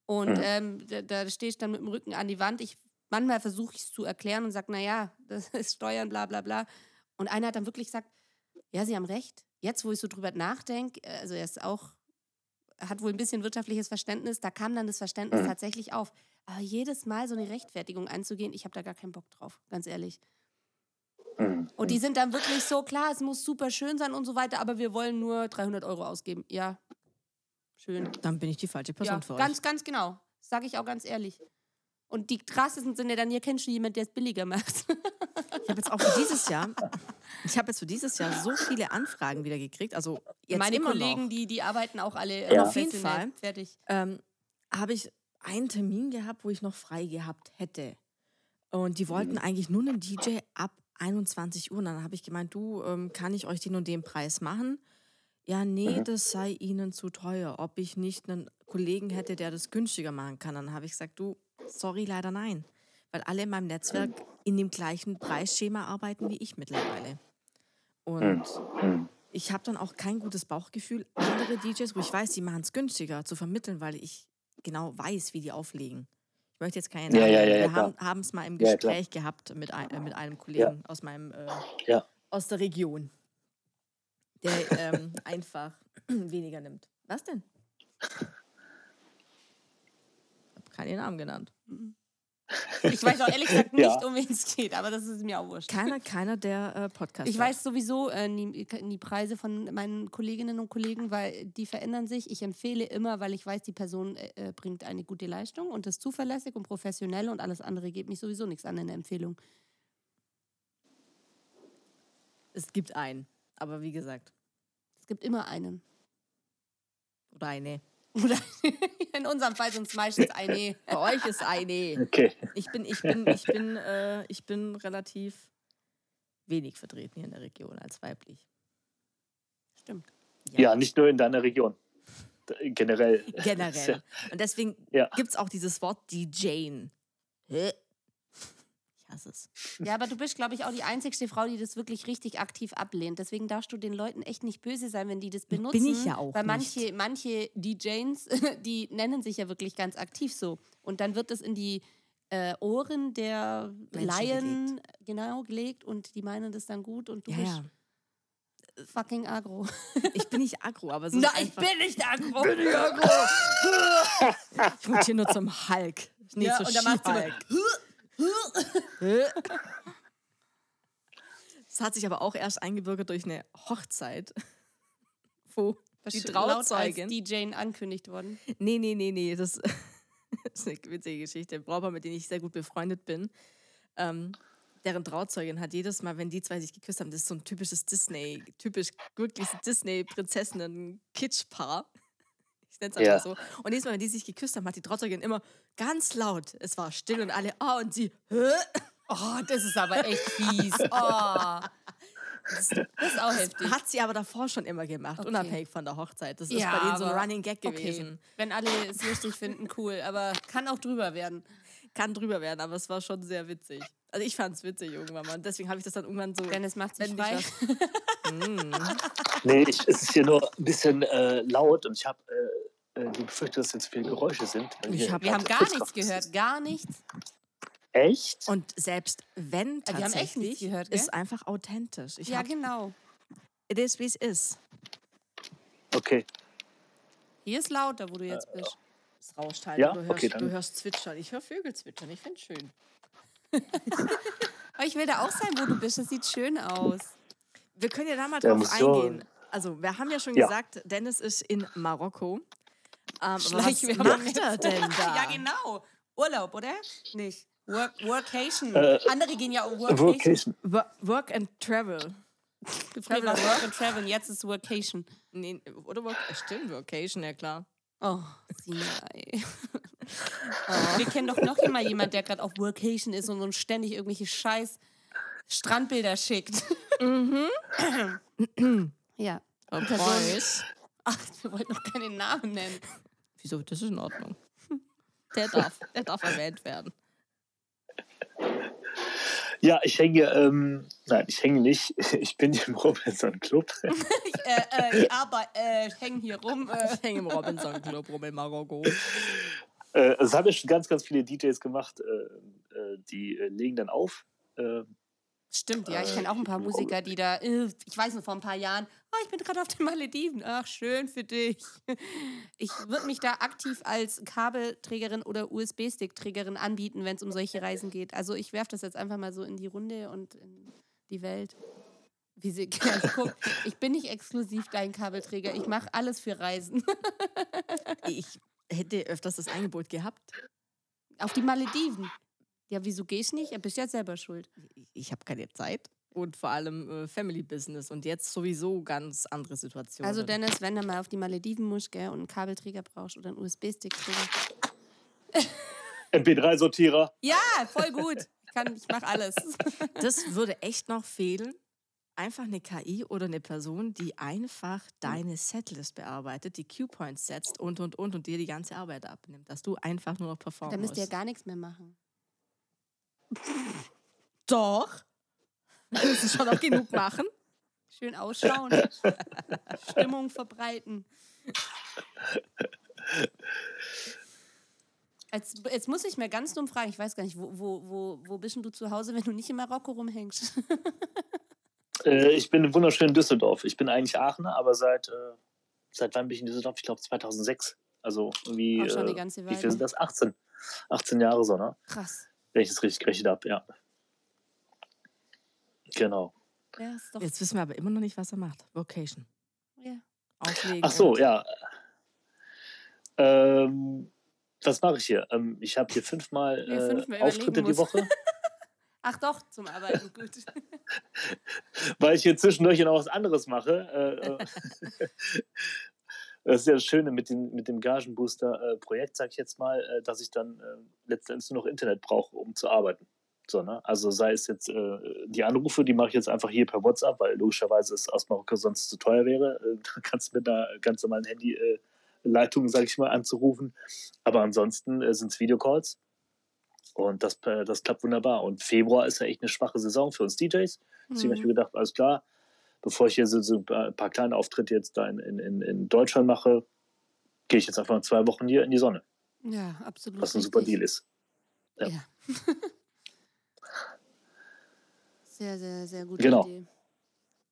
B: Und
A: Mhm.
B: ähm, da, da stehst du dann mit dem Rücken an die Wand. Ich, manchmal versuche ich es zu erklären und sage, naja, *laughs* das ist Steuern, bla bla bla. Und einer hat dann wirklich gesagt, ja, Sie haben recht. Jetzt, wo ich so drüber nachdenke, äh, also er ist auch, hat wohl ein bisschen wirtschaftliches Verständnis, da kam dann das Verständnis
A: Mhm.
B: tatsächlich auf. Aber jedes Mal so eine Rechtfertigung anzugehen, ich habe da gar keinen Bock drauf, ganz ehrlich.
A: Mhm.
B: Und die sind dann wirklich so, klar, es muss super schön sein und so weiter, aber wir wollen nur 300 Euro ausgeben. Ja, schön.
C: Dann bin ich die falsche Person
B: Ja,
C: für euch.
B: ganz, ganz genau. Sage ich auch ganz ehrlich. Und die krassesten sind ja dann, hier kennst du jemanden, der es billiger macht.
C: Ich habe jetzt auch für dieses Jahr, ich habe jetzt für dieses Jahr so viele Anfragen wieder gekriegt. Also jetzt
B: Meine
C: immer
B: Kollegen,
C: noch.
B: die, die arbeiten auch alle
A: Ja.
C: Auf jeden. Fall.
B: Fertig.
C: ähm, habe ich einen Termin gehabt, wo ich noch frei gehabt hätte. Und die wollten eigentlich nur einen DJ ab 21 Uhr. Und dann habe ich gemeint, du, ähm, kann ich euch den und den Preis machen? Ja, nee,
A: Mhm.
C: das sei ihnen zu teuer. Ob ich nicht einen Kollegen hätte, der das günstiger machen kann. Dann habe ich gesagt, du, sorry, leider nein. Weil alle in meinem Netzwerk in dem gleichen Preisschema arbeiten wie ich mittlerweile. Und
A: Mhm.
C: ich habe dann auch kein gutes Bauchgefühl, andere DJs, wo ich weiß, die machen es günstiger, zu vermitteln, weil ich genau weiß, wie die auflegen. Ich möchte jetzt keine
A: Ja,
C: Namen
A: ja, ja, ja,
C: Wir haben es mal im. Gespräch gehabt mit, ein, äh, mit einem Kollegen aus meinem äh, aus der Region, der ähm, einfach *clears throat* weniger nimmt. Was denn? Keine Namen genannt. *laughs*
B: Ich weiß auch ehrlich gesagt nicht,
A: Ja.
B: um wen es geht, aber das ist mir auch wurscht.
C: Keiner, keiner der äh, Podcast.
B: Ich weiß sowieso äh, nie, die Preise von meinen Kolleginnen und Kollegen, weil die verändern sich. Ich empfehle immer, weil ich weiß, die Person äh, äh, bringt eine gute Leistung und ist zuverlässig und professionell und alles andere geht mich sowieso nichts an in der Empfehlung.
C: Es gibt einen, aber wie gesagt,
B: Es gibt immer einen.
C: oder eine.
B: Oder *laughs* in unserem Fall sind es meistens eine.
C: Bei euch ist eine.
A: Okay.
C: Ich bin, ich bin, ich bin, äh, ich bin relativ wenig vertreten hier in der Region als weiblich.
B: Stimmt.
A: Ja, nicht nur in deiner Region. Generell.
C: Generell. *laughs* Und deswegen
A: Ja.
C: gibt es auch dieses Wort DJen. Hä? Ich hasse es. *laughs*
B: Ja, aber du bist, glaube ich, auch die einzigste Frau, die das wirklich richtig aktiv ablehnt. Deswegen darfst du den Leuten echt nicht böse sein, wenn die das benutzen.
C: ich ja auch
B: Weil
C: nicht.
B: manche, manche DJs, *laughs* die nennen sich ja wirklich ganz aktiv so. Und dann wird es in die äh, Ohren der
C: Menschen
B: Laien genau gelegt und die meinen das dann gut und du
C: Ja,
B: bist
C: ja.
B: fucking agro. *laughs*
C: Ich bin nicht aggro, aber so
B: Na,
C: ist
B: ich
C: einfach,
B: bin nicht agro.
C: ich mutiere nur zum Hulk. Nee,
B: Ja,
C: zu
B: und dann macht sie
C: Es hat sich aber auch erst eingebürgert durch eine Hochzeit, wo die
B: Laut als
C: Trauzeugin...
B: DJ ankündigt worden.
C: Nee, nee, nee, nee. Das, das *laughs* ist eine witzige Geschichte. Ein Brautpaar, mit dem ich sehr gut befreundet bin. Ähm, deren Trauzeugin hat jedes Mal, wenn die zwei sich geküsst haben, das ist so ein typisches Disney, typisch wirklich Disney-Prinzessinnen-Kitsch-Paar. Es einfach
A: Ja.
C: so. Und jedes Mal, wenn die sich geküsst haben, hat die Trauzeugin immer ganz laut, es war still und alle, ah, und sie, Hä?
B: Oh, das ist aber echt fies. *laughs* Oh. Das, das ist auch heftig.
C: hat sie aber davor schon immer gemacht,
B: Okay.
C: unabhängig von der Hochzeit. Das ist
B: Ja,
C: bei denen so ein Running Gag
B: Okay.
C: gewesen.
B: Wenn alle es lustig finden, cool. Aber kann auch drüber werden.
C: Kann drüber werden, aber es war schon sehr witzig. Also ich fand es witzig irgendwann mal. Und deswegen habe ich das dann irgendwann so.
B: Dennis macht sich
C: wenn
B: frei. *laughs*
C: Mm.
A: Nee, ich, es ist hier nur ein bisschen äh, laut und ich habe äh, äh, die Befürchtung, dass jetzt viele Geräusche sind.
C: Ich hab-
B: Wir haben gar nichts
A: ist.
B: gehört. Gar nichts.
A: Echt?
C: Und selbst wenn
B: Ja, wir haben echt
C: tatsächlich,
B: nichts gehört, gell?
C: ist einfach authentisch. Ich
B: ja,
C: hab,
B: genau.
C: it is, wie es ist.
A: Okay.
B: Hier ist lauter, wo du jetzt bist.
C: Es rauscht halt.
A: Ja,
C: du, hörst,
A: okay, dann-
C: du hörst zwitschern. Ich höre Vögel zwitschern. Ich finde es schön. *laughs*
B: Aber ich will da auch sein, wo du bist. Das sieht schön aus.
C: Wir können ja da mal
A: Ja,
C: drauf
A: so-
C: eingehen. Also, wir haben ja schon
A: Ja.
C: gesagt, Dennis ist in Marokko. Ähm, was macht er denn *laughs* da?
B: Ja, genau. Urlaub, oder? Nicht. Work, Workation.
A: Äh,
B: Andere gehen ja auch Workation.
A: Workation.
C: Wo- Work and Travel.
B: War Work and Travel, jetzt ist Workation.
C: Nee, oder Work, stimmt, Vocation, ja klar.
B: Oh, Sinai. *laughs* Wir kennen doch noch immer jemand, der gerade auf Workation ist und uns ständig irgendwelche scheiß Strandbilder schickt. *clears throat* ja.
C: Und
B: Person-
C: Preuß.
B: Ach, wir wollten noch keine Namen nennen.
C: Wieso? Das ist in Ordnung. *laughs* Der darf, der darf erwähnt werden.
A: Ja, ich hänge, ähm, nein, ich hänge nicht. *laughs* Ich bin hier im Robinson Club. *laughs*
B: ich, äh, äh, äh, ich hänge hier rum. Äh.
C: Ich hänge im Robinson Club rum in Marokko.
A: Äh, es haben ja schon ganz, ganz viele DJs gemacht, äh, äh, die äh, legen dann auf. Äh,
B: Stimmt, ja, ich kenne auch ein paar
A: Äh,
B: Musiker, die da, äh, ich weiß noch vor ein paar Jahren, oh, ich bin gerade auf den Malediven. Ach, schön für dich. Ich würde mich da aktiv als Kabelträgerin oder USB-Stick-Trägerin anbieten, wenn es um solche Reisen geht. Also ich werfe das jetzt einfach mal so in die Runde und in die Welt. Wie sie, *laughs* ich, guck, ich bin nicht exklusiv dein Kabelträger. Ich mache alles für Reisen.
C: Ich hätte öfters das Angebot gehabt.
B: Auf die Malediven. Ja, wieso gehst du nicht? Du bist ja selber schuld.
C: Ich habe keine Zeit. Und vor allem äh, Family Business. Und jetzt sowieso ganz andere Situationen.
B: Also Dennis, wenn du mal auf die Malediven musst, gell, und einen Kabelträger brauchst oder einen USB-Stick-Träger.
A: MP3-Sortierer.
B: Ja, voll gut. Ich, kann- ich mache alles. *laughs*
C: Das würde echt noch fehlen. Einfach eine KI oder eine Person, die einfach deine Setlist bearbeitet, die Q-Points setzt und und und und dir die ganze Arbeit abnimmt, dass du einfach nur noch performen
B: Da müsst ihr ja gar nichts mehr machen.
C: Doch. Musst es schon noch genug machen.
B: Schön ausschauen. Stimmung verbreiten. Jetzt, jetzt muss ich mir ganz dumm fragen, ich weiß gar nicht, wo, wo, wo, wo bist du zu Hause, wenn du nicht in Marokko rumhängst?
A: Äh, ich bin wunderschön in Düsseldorf. Ich bin eigentlich Aachener, aber seit, äh, seit wann bin ich in Düsseldorf? Ich glaube 2006. Also irgendwie,
B: Auch schon eine
A: äh,
B: ganze
A: wie viel
B: Weile.
A: sind das? 18. 18 Jahre so, ne?
B: Krass.
A: Wenn ich das richtig gerechnet habe, ja. Genau.
B: Ja, ist doch.
C: Jetzt wissen wir aber immer noch nicht, was er macht. Vocation.
B: Ja.
C: Auflegen.
A: Ach so, ja. Ähm, was mache ich hier? Ähm, ich habe hier fünfmal
B: fünfmal
A: äh,
B: überlegen
A: Auftritte die. Woche, *laughs*
B: Ach doch, zum Arbeiten, gut. *laughs*
A: weil ich hier zwischendurch noch was anderes mache. Äh, äh, *laughs* das ist ja das Schöne mit dem, mit dem Gagenbooster-Projekt, sag ich jetzt mal, äh, dass ich dann äh, letztendlich nur noch Internet brauche, um zu arbeiten. So, ne? Also sei es jetzt äh, die Anrufe, die mache ich jetzt einfach hier per WhatsApp, weil logischerweise es aus Marokko sonst zu teuer wäre. Äh, *laughs* da kannst du mit einer ganz normalen Handy-Leitung, sag ich mal, anzurufen. Aber ansonsten äh, sind es Videocalls. Und das, äh, das klappt wunderbar. Und Februar ist ja echt eine schwache Saison für uns DJs. Deswegen habe ich
B: Mhm.
A: mir gedacht, alles klar, bevor ich hier so, so ein paar kleine Auftritte jetzt da in, in, in Deutschland mache, gehe ich jetzt einfach zwei Wochen hier in die Sonne,
B: Ja, absolut.
A: was ein super
B: richtig.
A: Deal ist. Ja.
B: Ja. *laughs* sehr, sehr, sehr gute
A: Genau.
B: Idee.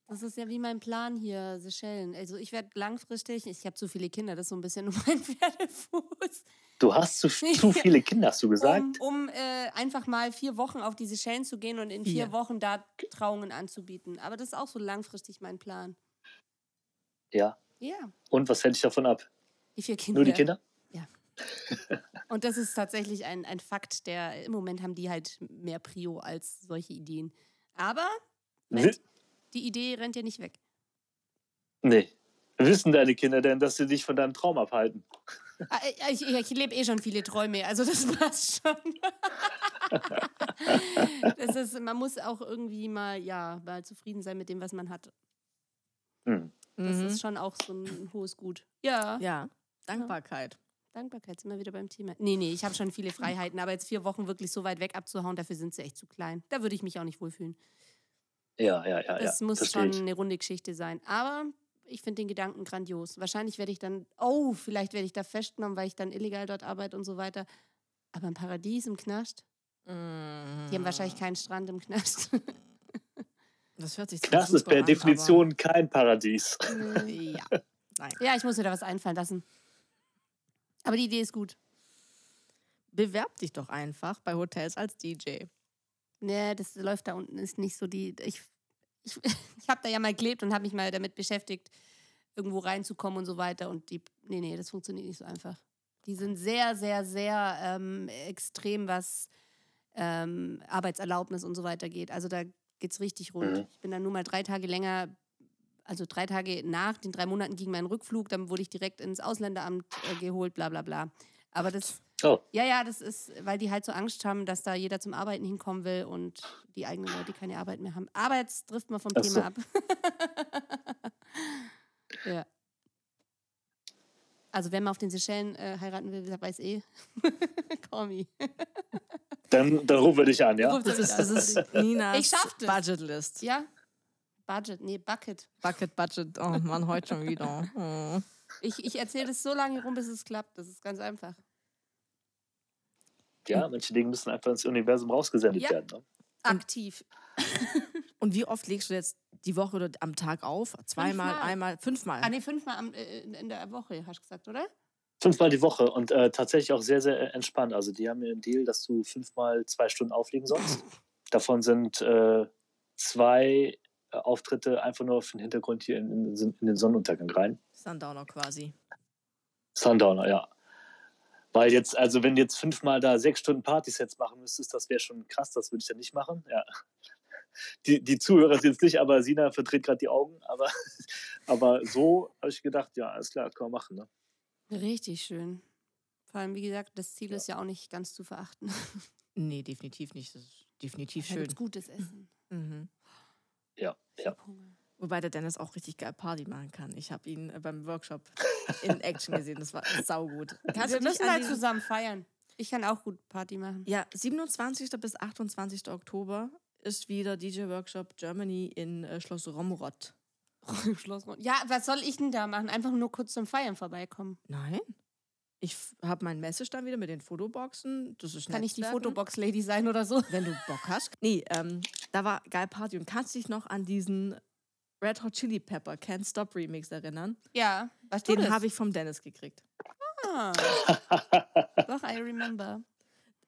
B: Das ist ja wie mein Plan hier, Seychellen. Also ich werde langfristig, ich habe zu viele Kinder, das ist so ein bisschen *laughs* um meinen Pferdefuß,
A: Du hast zu, *laughs* zu viele Kinder, hast du gesagt?
B: um, um äh, einfach mal vier Wochen auf die Seychellen zu gehen und in vier
C: Vier.
B: Wochen da Trauungen anzubieten. Aber das ist auch so langfristig mein Plan.
A: Ja.
B: Ja,
A: Und was hält dich davon ab?
B: die vier Kinder.
A: Nur die Kinder?
B: Und das ist tatsächlich ein, ein Fakt, der im Moment haben die halt mehr Prio als solche Ideen. Aber
A: Wi-
B: die Idee rennt ja nicht weg.
A: Nee. Wissen deine Kinder denn, dass sie dich von deinem Traum abhalten?
B: Ah, Ich, ich, ich lebe eh schon viele Träume, also das *laughs* passt schon. das ist, man muss auch irgendwie mal, ja, mal zufrieden sein mit dem, was man hat.
A: Hm.
B: Das
C: Mhm.
B: ist schon auch so ein hohes Gut. Ja,
C: Ja, Dankbarkeit.
B: Dankbarkeit sind wir wieder beim Thema. Nee, nee, ich habe schon viele Freiheiten, aber jetzt vier Wochen wirklich so weit weg abzuhauen, dafür sind sie echt zu klein. Da würde ich mich auch nicht wohlfühlen.
A: Ja, ja, ja.
B: Es
A: ja.
B: muss schon
A: ich.
B: eine runde Geschichte sein. Aber ich finde den Gedanken grandios. Wahrscheinlich werde ich dann, oh, vielleicht werde ich da festgenommen, weil ich dann illegal dort arbeite und so weiter. Aber ein Paradies im Knast? Die haben wahrscheinlich keinen Strand im Knast. *laughs*
C: Das hört sich
A: Das ist per
C: an,
A: Definition kein Paradies.
C: Ja, nein.
B: ja, ich muss mir da was einfallen lassen. Aber die Idee ist gut.
C: Bewerb dich doch einfach bei Hotels als DJ.
B: Nee, das läuft da unten, ist nicht so die. Ich, ich, *laughs* ich habe da ja mal gelebt und habe mich mal damit beschäftigt, irgendwo reinzukommen und so weiter. Und die, nee, nee, das funktioniert nicht so einfach. Die sind sehr, sehr, sehr ähm, extrem, was ähm, Arbeitserlaubnis und so weiter geht. Also da geht es richtig rund.
A: Mhm.
B: Ich bin dann nur mal drei Tage länger, also drei Tage nach den drei Monaten ging mein Rückflug, dann wurde ich direkt ins Ausländeramt äh, geholt, bla bla bla. Aber das,
A: Oh,
B: ja, ja, das ist, weil die halt so Angst haben, dass da jeder zum Arbeiten hinkommen will und die eigenen Leute keine Arbeit mehr haben. Aber jetzt trifft man vom
A: Ach
B: Thema
A: so.
B: ab. *laughs* ja. Also, wenn man auf den Seychellen äh, heiraten will, der weiß eh. *laughs* Call me. *laughs*
A: Dann, dann rufen wir dich an, ja?
C: Das ist, das ist Ninas
B: Ich schaff das.
C: Budgetlist.
B: Ja. Budget, nee, Bucket.
C: Bucket, Budget. Oh Mann, heute schon wieder. Oh.
B: Ich, ich erzähle das so lange rum, bis es klappt. Das ist ganz einfach.
A: Ja, manche Dinge müssen einfach ins Universum rausgesendet
B: Ja.
A: werden. Ne?
B: Aktiv. *laughs*
C: Und wie oft legst du jetzt die Woche oder am Tag auf? Zweimal,
B: Fünfmal.
C: einmal, fünfmal?
B: Ah, nee, fünfmal am, äh, in- der Woche, hast du gesagt, oder?
A: Fünfmal die Woche und äh, tatsächlich auch sehr, sehr äh, entspannt. Also die haben mir einen Deal, dass du fünfmal zwei Stunden auflegen sollst. *laughs* Davon sind äh, zwei äh, Auftritte einfach nur auf den Hintergrund hier in, in, in den Sonnenuntergang rein.
C: Sundowner quasi.
A: Sundowner, ja. Weil jetzt, also wenn du jetzt fünfmal da sechs Stunden Partysets machen müsstest, das wäre schon krass, das würde ich dann nicht machen. Ja. Die, die Zuhörer sind jetzt nicht, aber Sina verdreht gerade die Augen. Aber, *laughs* aber so habe ich gedacht, ja, alles klar, kann man machen. Ne?
B: Richtig schön. Vor allem, wie gesagt, das Ziel ist ja auch nicht ganz zu verachten. *laughs*
C: Nee, definitiv nicht. Das ist definitiv
B: Da
C: schön.
B: gibt's gutes Essen.
C: Mhm.
A: Ja, ja.
C: Wobei der Dennis auch richtig geil Party machen kann. Ich habe ihn äh, beim Workshop in Action gesehen. Das war saugut. Kannst
B: Wir müssen halt zusammen feiern. Ich kann auch gut Party machen.
C: Ja, 27. bis 28. Oktober ist wieder DJ Workshop Germany in äh, Schloss Romrod. *laughs*
B: Schloss Rund. Ja, was soll ich denn da machen? Einfach nur kurz zum Feiern vorbeikommen.
C: Nein. Ich habe meinen Messestand wieder mit den Fotoboxen. Das ist
B: Kann ich die. Fotobox-Lady sein oder so?
C: Wenn du Bock hast. Nee, ähm, da war geil Party. Und kannst dich noch an diesen Red Hot Chili Pepper Can't Stop Remix erinnern?
B: Ja. Was
C: Den habe ich vom Dennis gekriegt.
B: Ah. Doch, I remember.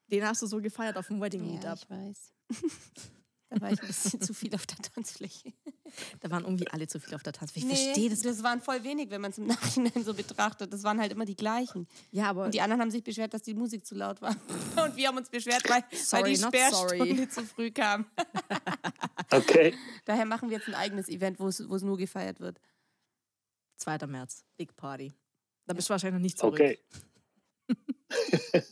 C: Den hast du so gefeiert auf dem Wedding
B: Ja,
C: Meetup.
B: ich weiß. *laughs* da war ich ein bisschen zu viel auf der Tanzfläche.
C: Da waren irgendwie alle zu viel auf der Tanzfläche. Ich
B: Nee,
C: verstehe das.
B: Das waren voll wenig, wenn man es im *laughs* Nachhinein so betrachtet. Das waren halt immer die gleichen.
C: Ja, aber
B: Und die anderen haben sich beschwert, dass die Musik zu laut war. *laughs* Und wir haben uns beschwert, weil,
C: Sorry,
B: weil die Sperrstunde
C: sorry.
B: zu früh kam.
A: Okay.
B: Daher machen wir jetzt ein eigenes Event, wo es es nur gefeiert wird.
C: 2. März, Big Party. Da bist du wahrscheinlich noch nicht zurück.
A: Okay. *laughs*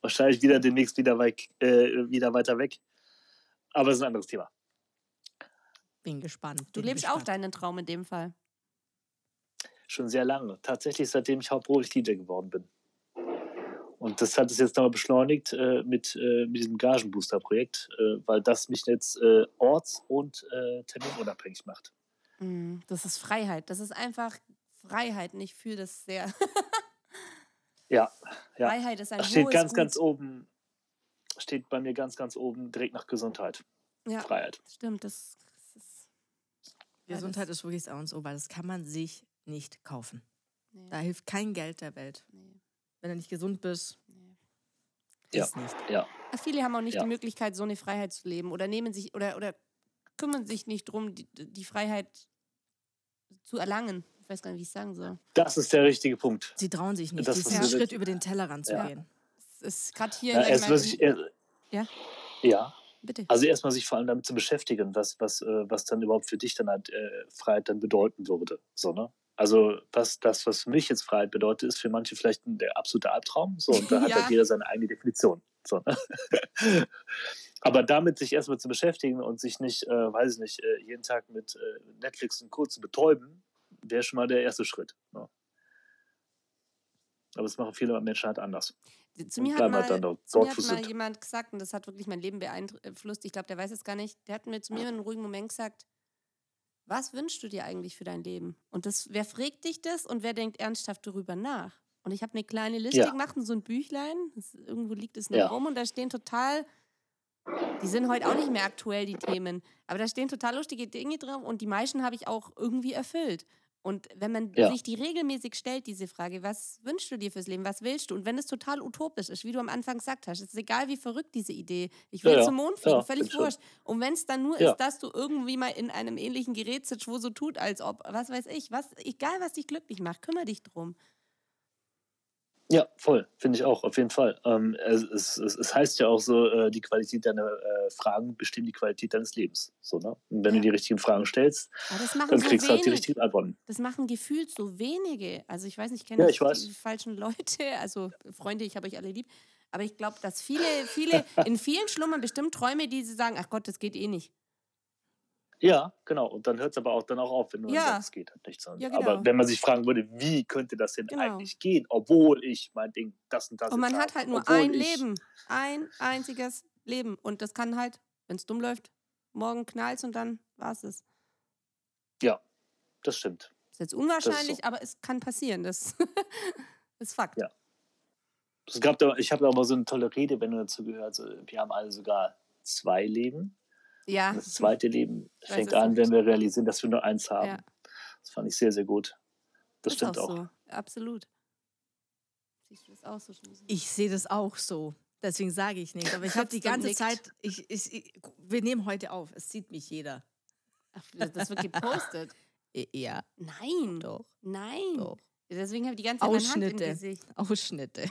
A: Wahrscheinlich wieder demnächst wieder, weg, äh, wieder weiter weg. Aber das ist ein anderes Thema.
C: Bin gespannt.
B: Du
C: bin
B: lebst
C: gespannt.
B: auch deinen Traum in dem Fall.
A: Schon sehr lange. Tatsächlich, seitdem ich hauptberuflich DJ geworden bin. Und das hat es jetzt nochmal beschleunigt äh, mit, äh, mit diesem Gagenbooster-Projekt, äh, weil das mich jetzt äh, orts- und äh, terminunabhängig macht.
B: Mm, Das ist Freiheit. Das ist einfach Freiheit. Und ich fühle das sehr. *laughs*
A: Ja, ja.
B: Freiheit ist ein
A: Das steht
B: hohes
A: ganz,
B: Gut.
A: ganz oben, steht bei mir ganz, ganz oben direkt nach Gesundheit.
B: Ja,
A: Freiheit.
B: stimmt. Das, das ist.
C: Gesundheit ist wirklich das A und so, weil das kann man sich nicht kaufen.
B: Nee,
C: Da hilft kein Geld der Welt.
B: nee,
C: Wenn du nicht gesund bist,
B: nee.
A: Ja.
C: ist nicht.
A: Ja,
B: Viele haben auch nicht
A: Ja.
B: die Möglichkeit, so eine Freiheit zu leben oder nehmen sich oder, oder kümmern sich nicht drum, die, die Freiheit zu erlangen. Ich weiß gar nicht, wie ich es sagen soll.
A: das ist der richtige Punkt.
C: Sie trauen sich nicht,
A: Das
C: diesen
A: ist-
C: Schritt über den Tellerrand zu
A: Ja.
C: gehen.
B: Es ist gerade hier
A: Ja,
B: in
A: erst was ich,
B: Ja?
A: ja,
B: Bitte.
A: also erstmal sich vor allem damit zu beschäftigen, was, was, äh, was dann überhaupt für dich dann halt äh, Freiheit dann bedeuten würde. So, ne? Also was, das, was für mich jetzt Freiheit bedeutet, ist für manche vielleicht ein, der absolute Albtraum. So, und da *laughs* hat
B: Ja.
A: halt jeder seine eigene Definition. So, ne? *laughs* Aber damit sich erstmal zu beschäftigen und sich nicht, äh, weiß ich nicht, äh, jeden Tag mit äh, Netflix und Co. zu betäuben, wäre schon mal der erste Schritt. Ne? Aber das machen viele Menschen halt anders.
B: Zu mir hat
A: bleiben
B: mal,
A: halt dort,
B: zu mir hat mal jemand gesagt, und das hat wirklich mein Leben beeinflusst, ich glaube, der weiß es gar nicht, der hat mir zu mir in einem ruhigen Moment gesagt, was wünschst du dir eigentlich für dein Leben? Und das, wer fragt dich das und wer denkt ernsthaft darüber nach? Und ich habe eine kleine Liste
A: Ja.
B: gemacht und so ein Büchlein, das, irgendwo liegt es noch
A: Ja.
B: rum und da stehen total, die sind heute auch nicht mehr aktuell, die Themen, aber da stehen total lustige Dinge drin und die meisten habe ich auch irgendwie erfüllt. Und wenn man
A: Ja.
B: sich die regelmäßig stellt, diese Frage, was wünschst du dir fürs Leben, was willst du? Und wenn es total utopisch ist, wie du am Anfang gesagt hast, es ist egal, wie verrückt diese Idee, ich will
A: Ja,
B: zum Mond fliegen,
A: Ja,
B: völlig
A: schon.
B: wurscht. Und wenn es dann nur ist, dass du irgendwie mal in einem ähnlichen Gerät sitzt, wo so tut, als ob, was weiß ich, was, egal was dich glücklich macht, kümmere dich drum.
A: Ja, voll, finde ich auch, auf jeden Fall. Ähm, es, es, es, heißt ja auch so, äh, die Qualität deiner äh, Fragen bestimmt die Qualität deines Lebens. So, ne? Und wenn
B: Ja.
A: du die richtigen Fragen stellst, dann
B: so
A: kriegst du halt die richtigen Antworten.
B: Das machen gefühlt so wenige. Also ich weiß nicht, ich kenne
A: Ja, ich
B: die falschen Leute, *laughs* also Freunde, ich habe euch alle lieb. Aber ich glaube, dass viele, *laughs* viele, in vielen schlummern bestimmt Träume, die sie sagen, ach Gott, das geht eh nicht.
A: Ja, genau. Und dann hört es aber auch dann auch auf, wenn du
B: Ja.
A: es geht halt nicht. So.
B: Ja, genau.
A: Aber wenn man sich fragen würde, wie könnte das denn
B: Genau.
A: eigentlich gehen, obwohl ich mein Ding, das und das
B: Und man hat halt nur ein Leben. Ein einziges Leben. Und das kann halt, wenn es dumm läuft, morgen knallt und dann war es es.
A: Ja, das stimmt.
B: Ist jetzt unwahrscheinlich,
A: so.
B: aber es kann passieren. Das *laughs* ist Fakt.
A: Ja. Es gab da, ich habe aber so eine tolle Rede, wenn du dazu gehört. Also, wir haben alle sogar zwei Leben.
B: Ja.
A: Das zweite Leben
B: weiß
A: fängt an,
B: nicht.
A: wenn wir realisieren, dass wir nur eins haben.
B: Ja.
A: Das fand ich sehr, sehr gut. Das
B: ist
A: stimmt
B: auch
A: auch.
B: so. Absolut. Siehst du das auch so?
C: Ich sehe das auch so. Deswegen sage ich nichts. Aber ich habe *laughs* die ganze
B: nickt.
C: Zeit, ich, ich, ich, wir nehmen heute auf. Es sieht mich jeder.
B: Ach, das wird gepostet. *laughs*
C: Ja,
B: Nein.
C: doch.
B: Nein.
C: Doch.
B: Deswegen habe ich die ganze Zeit meine Hand im
C: Ausschnitte.
B: Gesicht.
C: Ausschnitte.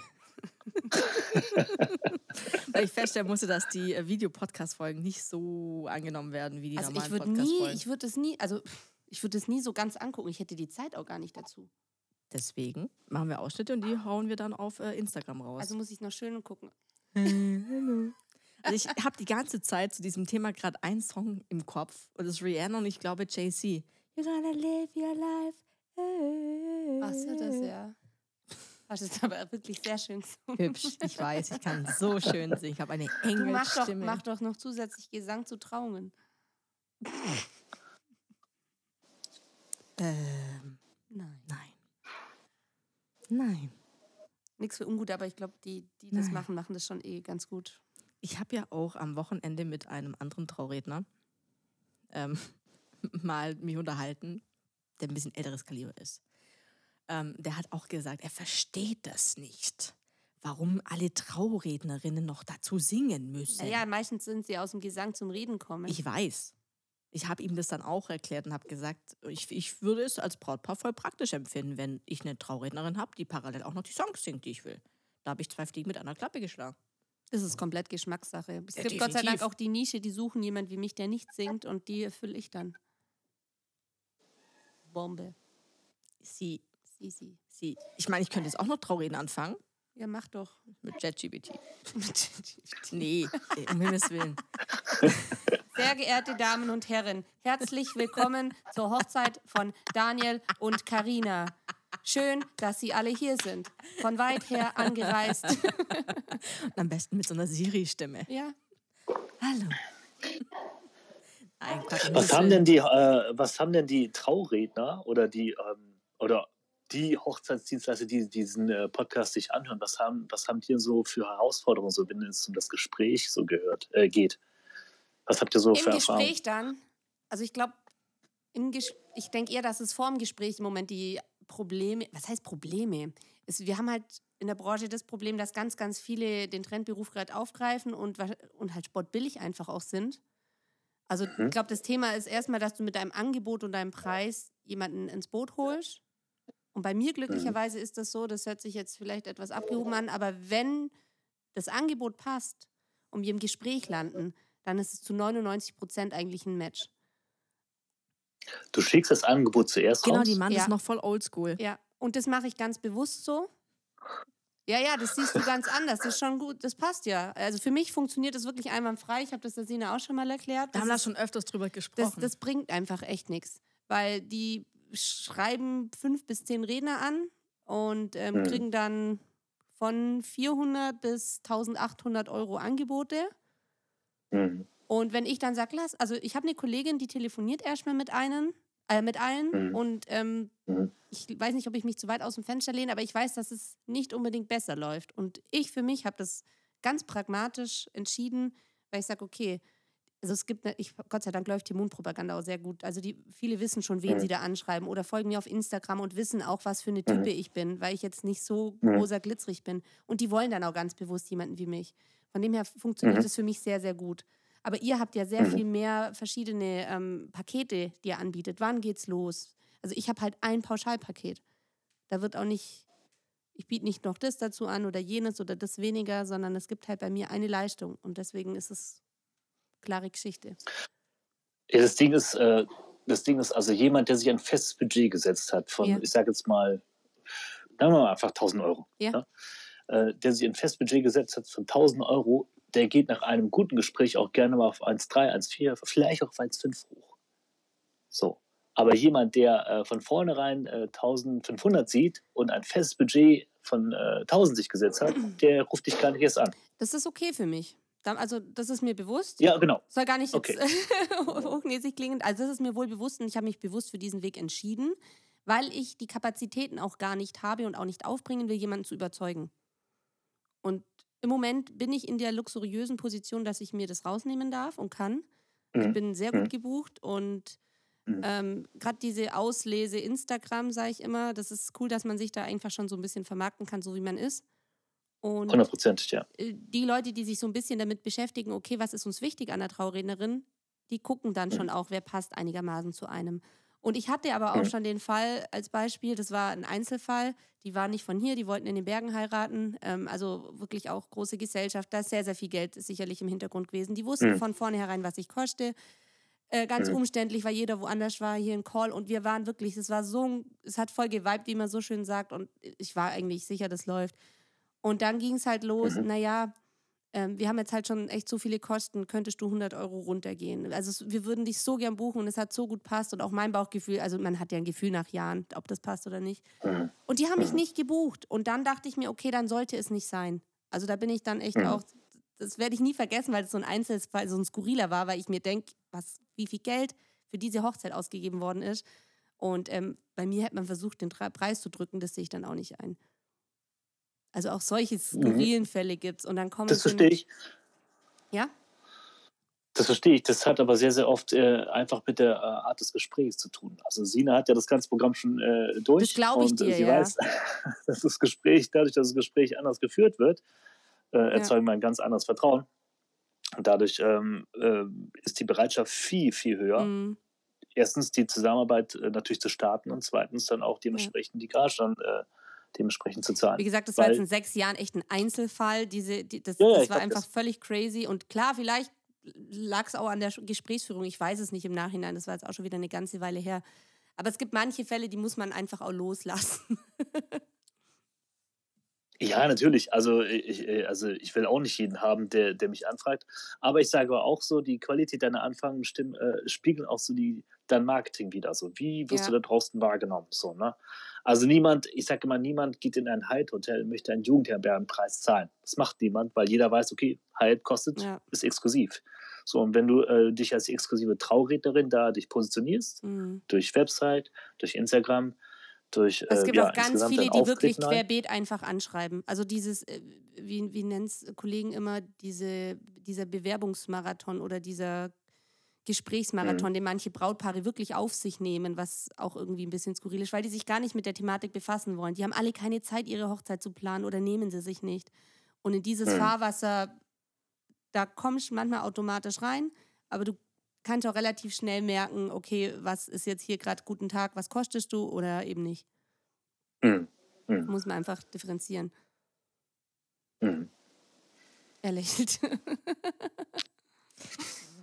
C: *laughs* Weil ich feststellen musste, dass die äh, Videopodcast-Folgen nicht so angenommen werden wie die
B: Also ich
C: normalen
B: würde nie,
C: Podcast-Folgen.
B: ich würde es nie, also ich würde es nie so ganz angucken. Ich hätte die Zeit auch gar nicht dazu.
C: Deswegen machen wir Ausschnitte und die hauen wir dann auf äh, Instagram raus.
B: Also muss ich noch schön gucken.
C: Also ich habe die ganze Zeit zu diesem Thema gerade einen Song im Kopf und das ist Rihanna und ich glaube JC. You're gonna live your life.
B: Ach so, das ja. Das ist aber wirklich sehr schön gesungen.
C: Hübsch, ich weiß, ich kann so schön singen. Ich habe eine
B: Du mach doch,
C: Engelstimme.
B: mach doch noch zusätzlich Gesang zu Trauungen.
C: ähm,
B: Nein.
C: nein. Nein.
B: Nichts für ungut, aber ich glaube, die, die das
C: Nein.
B: machen, machen das schon eh ganz gut.
C: Ich habe ja auch am Wochenende mit einem anderen Trauredner ähm, *laughs* mal mich unterhalten, der ein bisschen älteres Kaliber ist. Ähm, der hat auch gesagt, er versteht das nicht, warum alle Traurednerinnen noch dazu singen müssen.
B: Naja, meistens sind sie aus dem Gesang zum Reden kommen.
C: Ich weiß. Ich habe ihm das dann auch erklärt und habe gesagt, ich, ich würde es als Brautpaar voll praktisch empfinden, wenn ich eine Traurednerin habe, die parallel auch noch die Songs singt, die ich will. Da habe ich zwei Fliegen mit einer Klappe geschlagen.
B: das ist komplett Geschmackssache. Es
C: Ja,
B: gibt Gott sei Dank
C: definitiv.
B: auch die Nische, die suchen jemand wie mich, der nicht singt und die erfülle ich dann. Bombe.
C: Sie,
B: Easy.
C: sie. Ich meine, ich könnte jetzt auch noch Trauredner anfangen
B: Ja, mach doch.
C: mit ChatGPT. *laughs* Nee, äh, um Himmels Willen. *laughs*
B: Sehr geehrte Damen und Herren, herzlich willkommen zur Hochzeit von Daniel und Karina. Schön, dass Sie alle hier sind. Von weit her angereist.
C: Und *laughs* am besten mit so einer Siri-Stimme.
B: Ja,
C: Hallo. Nein,
A: Was haben denn die, äh, was haben denn die Trauredner oder die ähm, oder die Hochzeitsdienstleister, die diesen äh, Podcast sich anhören, was haben, was haben die denn so für Herausforderungen, so wenn es um das Gespräch so gehört, äh, geht? Was habt ihr so für
B: im
A: Erfahrungen?
B: Gespräch dann. Also ich glaube, im ich denke eher, dass es vor dem Gespräch im Moment die Probleme, was heißt Probleme? Es, wir haben halt in der Branche das Problem, dass ganz, ganz viele den Trendberuf gerade aufgreifen und, und halt sportbillig einfach auch sind. Also
A: Mhm.
B: ich glaube, das Thema ist erstmal, dass du mit deinem Angebot und deinem Preis jemanden ins Boot holst. Und bei mir glücklicherweise ist das so, das hört sich jetzt vielleicht etwas abgehoben an, aber wenn das Angebot passt und wir im Gespräch landen, dann ist es zu 99 Prozent eigentlich ein Match.
A: Du schickst das Angebot zuerst
C: Genau,
A: raus.
C: die Mann
B: Ja.
C: ist noch voll oldschool.
B: Ja, und das mache ich ganz bewusst so. Ja, ja, das siehst du ganz anders. Das ist schon gut, das passt ja. Also für mich funktioniert das wirklich einwandfrei. Ich habe das der Sina auch schon mal erklärt.
C: Da haben wir
B: ist-
C: schon öfters drüber
B: das,
C: gesprochen.
B: das bringt einfach echt nichts. Weil die schreiben fünf bis zehn Redner an und ähm,
A: Mhm.
B: kriegen dann von 400 bis 1800 Euro Angebote.
A: Mhm.
B: Und wenn ich dann sage, lass, also ich habe eine Kollegin, die telefoniert erstmal mit einen, äh, mit allen
A: Mhm.
B: und ähm,
A: Mhm.
B: ich weiß nicht, ob ich mich zu weit aus dem Fenster lehne, aber ich weiß, dass es nicht unbedingt besser läuft. Und ich für mich habe das ganz pragmatisch entschieden, weil ich sage, okay, also es gibt, ne, ich, Gott sei Dank läuft die Mundpropaganda auch sehr gut. Also die, viele wissen schon, wen
A: Mhm.
B: sie da anschreiben oder folgen mir auf Instagram und wissen auch, was für eine Type ich bin, weil ich jetzt nicht so
A: Mhm.
B: rosa glitzerig bin. Und die wollen dann auch ganz bewusst jemanden wie mich. Von dem her funktioniert
A: Mhm.
B: es für mich sehr, sehr gut. Aber ihr habt ja sehr
A: Mhm.
B: viel mehr verschiedene ähm, Pakete, die ihr anbietet. Wann geht's los? Also ich habe halt ein Pauschalpaket. Da wird auch nicht, ich biete nicht noch das dazu an oder jenes oder das weniger, sondern es gibt halt bei mir eine Leistung. Und deswegen ist es klare Geschichte.
A: Ja, das Ding ist, äh, das Ding ist also jemand, der sich ein festes Budget gesetzt hat von,
B: Ja.
A: ich sage jetzt mal, sagen wir mal einfach 1000 Euro.
B: Ja.
A: ne? Äh, der sich ein festes Budget gesetzt hat von 1000 Euro, der geht nach einem guten Gespräch auch gerne mal auf 1,3, 1,4, vielleicht auch auf 1,5 hoch. So. Aber jemand, der äh, von vornherein äh, 1500 sieht und ein festes Budget von äh, 1000 sich gesetzt hat, *clears throat* der ruft dich gar nicht erst an.
B: Das ist okay für mich. Also, das ist mir bewusst.
A: Ja, genau.
B: Soll gar nicht
A: Okay.
B: jetzt *laughs* hochnäsig klingen. Also, das ist mir wohl bewusst und ich habe mich bewusst für diesen Weg entschieden, weil ich die Kapazitäten auch gar nicht habe und auch nicht aufbringen will, jemanden zu überzeugen. Und im Moment bin ich in der luxuriösen Position, dass ich mir das rausnehmen darf und kann. Ich
A: Mhm.
B: bin sehr
A: Mhm.
B: gut gebucht und
A: Mhm.
B: ähm, gerade diese Auslese Instagram, sage ich immer, das ist cool, dass man sich da einfach schon so ein bisschen vermarkten kann, so wie man ist. Und
A: Hundertprozentig, ja.
B: äh, die Leute, die sich so ein bisschen damit beschäftigen, okay, was ist uns wichtig an der Traurednerin, die gucken dann schon auch, wer passt einigermaßen zu einem. Und ich hatte aber auch
A: Mhm.
B: schon den Fall als Beispiel, das war ein Einzelfall, die waren nicht von hier, die wollten in den Bergen heiraten, ähm, also wirklich auch große Gesellschaft, da ist sehr, sehr viel Geld sicherlich im Hintergrund gewesen. Die wussten
A: Mhm.
B: von vornherein, was ich koste. Äh, ganz
A: Mhm.
B: umständlich, weil jeder woanders war, hier ein Call und wir waren wirklich, es war so, es hat voll geweibt, wie man so schön sagt und ich war eigentlich sicher, das läuft. Und dann ging es halt los,
A: Mhm.
B: naja, ähm, wir haben jetzt halt schon echt so viele Kosten, könntest du 100 Euro runtergehen. Also es, wir würden dich so gern buchen und es hat so gut passt und auch mein Bauchgefühl, also man hat ja ein Gefühl nach Jahren, ob das passt oder nicht.
A: Mhm.
B: Und die haben mich nicht gebucht und dann dachte ich mir, okay, dann sollte es nicht sein. Also da bin ich dann echt
A: Mhm.
B: auch, das werde ich nie vergessen, weil es so ein Einzelfall, so ein Skurriler war, weil ich mir denke, was, wie viel Geld für diese Hochzeit ausgegeben worden ist. Und ähm, bei mir hätte man versucht, den Preis zu drücken, das sehe ich dann auch nicht ein. Also auch solche skurrilen Fälle gibt es. Und dann kommen
A: Mhm. Das verstehe ich.
B: Ja?
A: Das verstehe ich. Das hat aber sehr, sehr oft äh, einfach mit der äh, Art des Gesprächs zu tun. Also Sina hat ja das ganze Programm schon äh, durch.
B: Das glaub ich
A: und,
B: dir,
A: sie
B: ja.
A: weiß, *laughs* dass das Gespräch, dadurch, dass das Gespräch anders geführt wird, äh, erzeugen wir ein ganz anderes Vertrauen. Und dadurch ähm, äh, ist die Bereitschaft viel, viel höher.
B: Mhm.
A: Erstens die Zusammenarbeit äh, natürlich zu starten und zweitens dann auch dementsprechend die Gage dann dementsprechend zu zahlen.
B: Wie gesagt, das war
A: Weil-
B: jetzt in sechs Jahren echt ein Einzelfall. Diese, die, das
A: Ja,
B: das war einfach
A: das-
B: völlig crazy. Und klar, vielleicht lag es auch an der Gesprächsführung. Ich weiß es nicht im Nachhinein. Das war jetzt auch schon wieder eine ganze Weile her. Aber es gibt manche Fälle, die muss man einfach auch loslassen. *laughs*
A: Ja, natürlich. Also ich, äh, also ich will auch nicht jeden haben, der, der mich anfragt. Aber ich sage auch so, die Qualität deiner Anfragen äh, spiegeln auch so die, dein Marketing wieder. So, wie wirst
B: Ja.
A: du da draußen wahrgenommen? So, ne? Also niemand, ich sage immer, niemand geht in ein Hyatt-Hotel und möchte einen Jugendherbergenpreis zahlen. Das macht niemand, weil jeder weiß, okay, Hyatt kostet,
B: Ja.
A: ist exklusiv. So, und wenn du äh, dich als exklusive Traurednerin da dich positionierst,
B: Mhm.
A: durch Website, durch Instagram, durch
B: Es
A: äh,
B: gibt
A: ja,
B: auch ganz viele, die wirklich
A: halt.
B: querbeet einfach anschreiben. Also dieses, äh, wie, wie nennt es Kollegen immer, diese, dieser Bewerbungsmarathon oder dieser Gesprächsmarathon, den manche Brautpaare wirklich auf sich nehmen, was auch irgendwie ein bisschen skurril ist, weil die sich gar nicht mit der Thematik befassen wollen. Die haben alle keine Zeit, ihre Hochzeit zu planen oder nehmen sie sich nicht. Und in dieses
A: Mhm.
B: Fahrwasser, da kommst du manchmal automatisch rein, aber du kannst auch relativ schnell merken, okay, was ist jetzt hier gerade guten Tag, was kostest du oder eben nicht.
A: Mhm. Mhm.
B: Muss man einfach differenzieren.
A: Mhm.
B: Er lächelt. *laughs*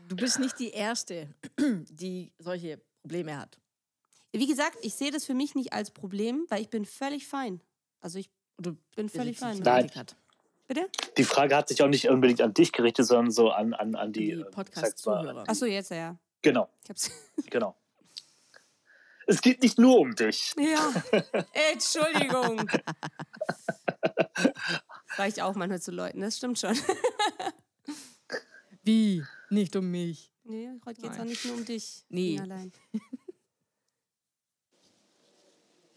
C: Du bist nicht die Erste, *clears throat* die solche Probleme hat.
B: Wie gesagt, ich sehe das für mich nicht als Problem, weil ich bin völlig fein. Also ich
C: Oder
B: bin völlig fein.
A: Nein.
B: Bitte?
A: Die Frage hat sich auch nicht unbedingt an dich gerichtet, sondern so an, an, an die,
C: Die
A: äh, mal,
C: Podcast-Zuhörer.
B: Achso, jetzt ja.
A: Genau,
B: Ich hab's. *laughs*
A: genau. Es geht nicht nur um dich.
B: Ja. *laughs* Entschuldigung. Reicht auch manchmal zu Leuten, das stimmt schon.
C: Wie? Nicht um mich.
B: Nee, heute geht es auch nicht nur um dich.
C: Nee.
B: Allein. *laughs*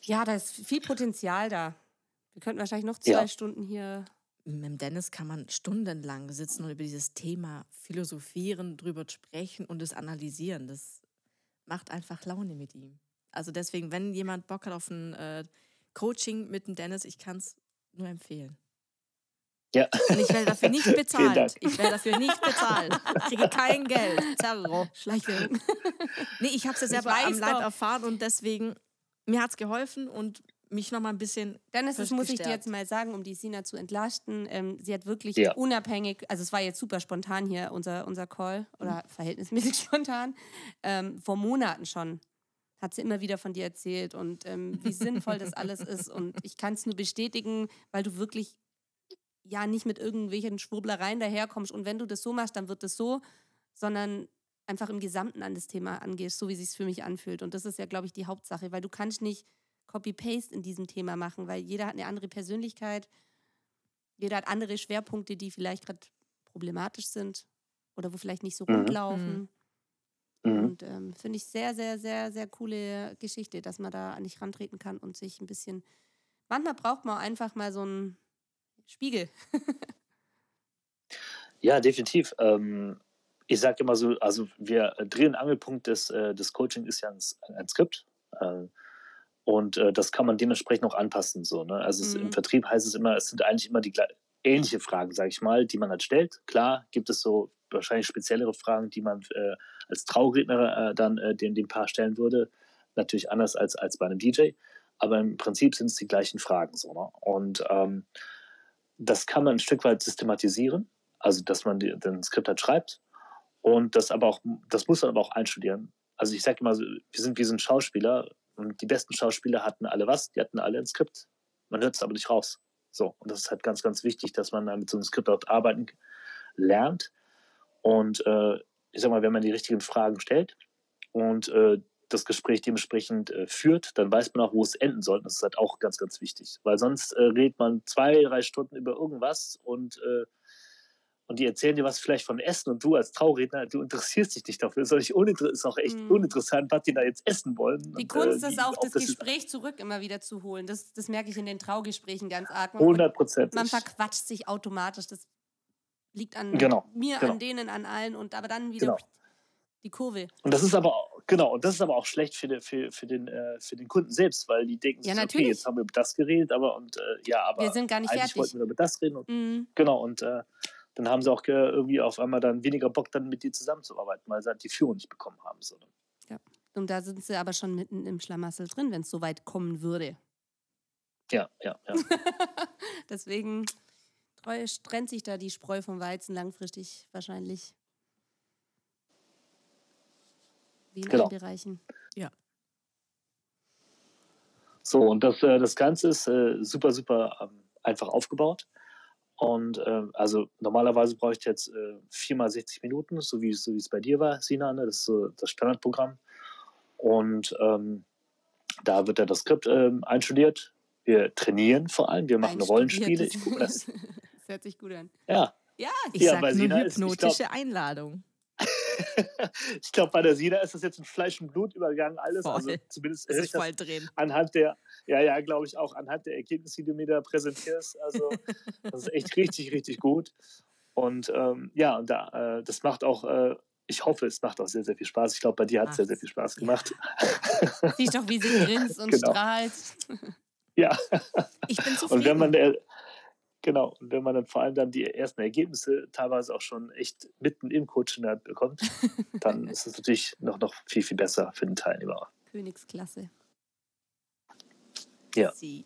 B: Ja, da ist viel Potenzial da. Wir könnten wahrscheinlich noch zwei
A: Ja.
B: Stunden hier.
C: Mit dem Dennis kann man stundenlang sitzen und über dieses Thema philosophieren, drüber sprechen und es analysieren. Das macht einfach Laune mit ihm. Also deswegen, wenn jemand Bock hat auf ein äh, Coaching mit dem Dennis, ich kann es nur empfehlen.
A: Ja.
C: Und ich werde dafür nicht *laughs* bezahlt.
A: Dank.
C: Ich werde dafür nicht bezahlt. Ich kriege kein Geld. Zerro.
B: Schleichwerbung. *laughs*
C: Nee, ich habe es ja
B: Ich
C: selber am Leib
B: doch.
C: erfahren und deswegen, mir hat es geholfen und mich noch mal ein bisschen
B: Dennis, das muss ich dir jetzt mal sagen, um die Sina zu entlasten. Ähm, sie hat wirklich
A: Ja.
B: unabhängig, also es war jetzt super spontan hier, unser, unser Call, oder verhältnismäßig *laughs* spontan, ähm, vor Monaten schon hat sie immer wieder von dir erzählt und ähm, wie sinnvoll das alles ist. Und ich kann es nur bestätigen, weil du wirklich ja nicht mit irgendwelchen Schwurblereien daherkommst. Und wenn du das so machst, dann wird es so, sondern einfach im Gesamten an das Thema angehst, so wie es sich für mich anfühlt. Und das ist ja, glaube ich, die Hauptsache, weil du kannst nicht Copy-Paste in diesem Thema machen, weil jeder hat eine andere Persönlichkeit, jeder hat andere Schwerpunkte, die vielleicht gerade problematisch sind oder wo vielleicht nicht so
A: Mhm.
B: rund laufen.
A: Mhm.
B: Und ähm, finde ich sehr, sehr, sehr, sehr coole Geschichte, dass man da an dich rantreten kann und sich ein bisschen. Manchmal braucht man einfach mal so einen Spiegel.
A: Ja, definitiv. Ähm, ich sage immer so, also wir äh, Dreh- und Angelpunkt des, äh, des Coaching ist ja ein, ein Skript. Äh, und äh, das kann man dementsprechend auch anpassen. So, ne? Also es,
B: Mhm.
A: im Vertrieb heißt es immer, es sind eigentlich immer die ähnliche Fragen, sage ich mal, die man halt stellt. Klar gibt es so wahrscheinlich speziellere Fragen, die man äh, als Trauredner dann dem, dem Paar stellen würde. Natürlich anders als, als bei einem DJ. Aber im Prinzip sind es die gleichen Fragen. So, ne? Und ähm, das kann man ein Stück weit systematisieren. Also, dass man die, den Skript halt schreibt. Und das aber auch, das muss man aber auch einstudieren. Also ich sage immer, so, wir sind, wir sind Schauspieler und die besten Schauspieler hatten alle was, die hatten alle ein Skript. Man hört es aber nicht raus. So, und das ist halt ganz, ganz wichtig, dass man dann mit so einem Skript auch arbeiten lernt. Und äh, ich sag mal, wenn man die richtigen Fragen stellt und äh, das Gespräch dementsprechend äh, führt, dann weiß man auch, wo es enden soll. Das ist halt auch ganz, ganz wichtig. Weil sonst äh, redet man zwei, drei Stunden über irgendwas und, äh, und die erzählen dir was vielleicht von Essen und du als Trauredner, du interessierst dich nicht dafür. Das ist ist auch echt
B: Mhm.
A: uninteressant, was die da jetzt essen wollen.
B: Die
A: Und,
B: Kunst
A: äh,
B: ist auch, das
A: das
B: Gespräch zurück immer wieder zu holen. Das, das merke ich in den Traugesprächen ganz arg. Man,
A: 100 Prozent.
B: man verquatscht sich automatisch. Das liegt an
A: Genau,
B: mir,
A: genau.
B: an denen, an allen. Und aber dann wieder
A: Genau.
B: die Kurve.
A: Und das ist aber auch, genau, und das ist aber auch schlecht für, den- für, für, den, äh, für den Kunden selbst, weil die denken,
B: Ja,
A: sich, okay, jetzt haben wir über das geredet, aber und äh, ja, aber
B: Wir sind gar nicht
A: eigentlich
B: fertig.
A: wollten wir über das reden und
B: Mhm.
A: genau, und äh, dann haben sie auch irgendwie auf einmal dann weniger Bock, dann mit dir zusammenzuarbeiten, weil sie halt die Führung nicht bekommen haben. So.
B: Und da sind sie aber schon mitten im Schlamassel drin, wenn es so weit kommen würde.
A: Ja, ja, ja. *laughs*
B: Deswegen trennt sich da die Spreu vom Weizen langfristig wahrscheinlich. Wie in
A: Genau.
B: allen Bereichen.
A: So, und das, äh, das Ganze ist äh, super, super ähm, einfach aufgebaut. Und äh, also normalerweise brauche ich jetzt äh, viermal 60 Minuten, so wie, so wie es bei dir war, Sina. Ne? Das ist so das Standardprogramm. Und ähm, da wird dann das Skript ähm, einstudiert. Wir trainieren vor allem, wir machen Rollenspiele. Ich gucke das. *laughs*
B: das hört sich gut an.
A: Ja,
B: Ja,
C: Ich
A: Ja,
C: sag
A: bei
C: nur
A: Sina ist- ich
C: hypnotische Einladung. *laughs*
A: ich glaube, bei der Sina ist das jetzt in Fleisch und Blut übergegangen, alles.
C: Voll.
A: Also zumindest
C: Das ist voll drin.
A: anhand der, ja, ja, glaube ich auch, anhand der Ergebnisse, die du mir da präsentierst. Also, *laughs* das ist echt richtig, richtig gut. Und ähm, ja, und da, äh, das macht auch, äh, ich hoffe, es macht auch sehr, sehr viel Spaß. Ich glaube, bei dir hat es sehr, sehr viel Spaß gemacht.
B: siehst doch, wie sie grinst und *laughs*
A: Genau.
B: strahlt.
A: Ja,
B: Ich bin zufrieden.
A: und wenn man, genau, und wenn man dann vor allem dann die ersten Ergebnisse teilweise auch schon echt mitten im Coaching halt bekommt, dann *laughs* ist es natürlich noch, noch viel, viel besser für den Teilnehmer.
B: Königsklasse.
A: Ja.
C: Sie.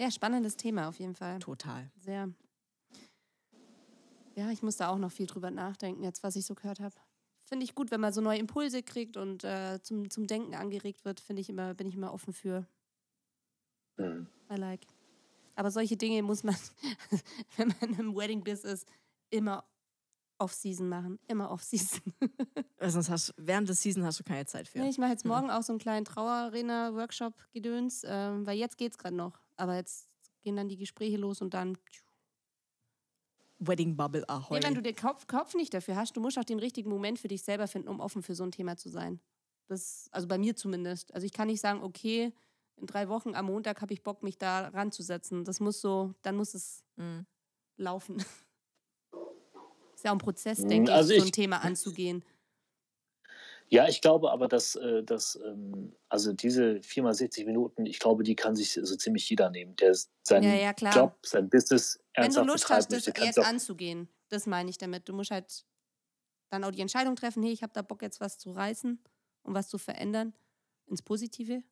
B: Ja, spannendes Thema auf jeden Fall.
C: Total.
B: Sehr. Ja, ich muss da auch noch viel drüber nachdenken, jetzt, was ich so gehört habe. Finde ich gut, wenn man so neue Impulse kriegt und äh, zum, zum Denken angeregt wird, finde ich immer, bin ich immer offen für.
A: Mhm.
B: I like. Aber solche Dinge muss man, *laughs* wenn man im Wedding-Biz ist, immer Off-Season machen. Immer Off-Season. *laughs*
C: Sonst hast während des Season hast du keine Zeit für.
B: Nee, ich mache jetzt
C: Mhm.
B: morgen auch so einen kleinen Trauerarena-Workshop-Gedöns, ähm, weil jetzt geht's gerade noch. Aber jetzt gehen dann die Gespräche los und dann.
C: Wedding Bubble Ahoy.
B: Nee, wenn du den Kopf, Kopf nicht dafür hast, du musst auch den richtigen Moment für dich selber finden, um offen für so ein Thema zu sein. Das, also bei mir zumindest. Also ich kann nicht sagen, okay, in drei Wochen am Montag habe ich Bock, mich da ranzusetzen. Das muss so, dann muss es
C: Mhm.
B: laufen. *laughs* Ist ja auch ein Prozess,
A: Mhm,
B: denke
A: also
B: ich, so ein
A: ich-
B: Thema anzugehen.
A: Ja, ich glaube aber, dass, äh, dass ähm, also diese 4 mal 60 Minuten, ich glaube, die kann sich so ziemlich jeder nehmen, der seinen
B: Ja, ja, klar.
A: Job, sein Business
B: Wenn du
A: ernsthaft
B: Lust hast, das jetzt anzugehen, das meine ich damit. Du musst halt dann auch die Entscheidung treffen, hey, ich habe da Bock, jetzt was zu reißen und was zu verändern ins Positive.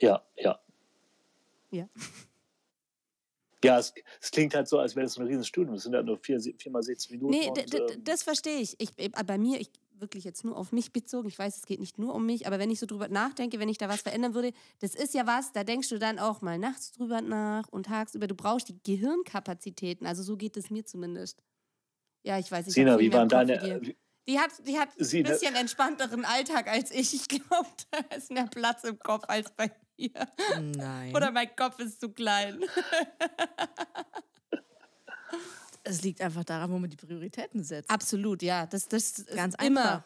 A: Ja, ja.
B: Ja.
A: Ja, es, es klingt halt so, als wäre das so ein Riesenstudium. Es sind halt nur 4, vier mal 60 Minuten.
B: Nee,
A: und, ähm,
B: das verstehe ich. ich. äh, Bei mir, ich wirklich jetzt nur auf mich bezogen, ich weiß, es geht nicht nur um mich, aber wenn ich so drüber nachdenke, wenn ich da was verändern würde, das ist ja was, da denkst du dann auch mal nachts drüber nach und tagsüber. Du brauchst die Gehirnkapazitäten, also so geht es mir zumindest. Ja, ich weiß, ich hab
A: Sina, wie waren deine,
B: wie
A: wie,
B: Die hat, die hat ein bisschen entspannteren Alltag als ich. Ich glaube, *laughs* da ist mehr Platz im Kopf als bei mir.
C: Nein.
B: Oder mein Kopf ist zu klein. *laughs*
C: es liegt einfach daran, wo man die Prioritäten setzt.
B: Absolut, ja. Das, das ist
C: Ganz
B: immer.
C: einfach.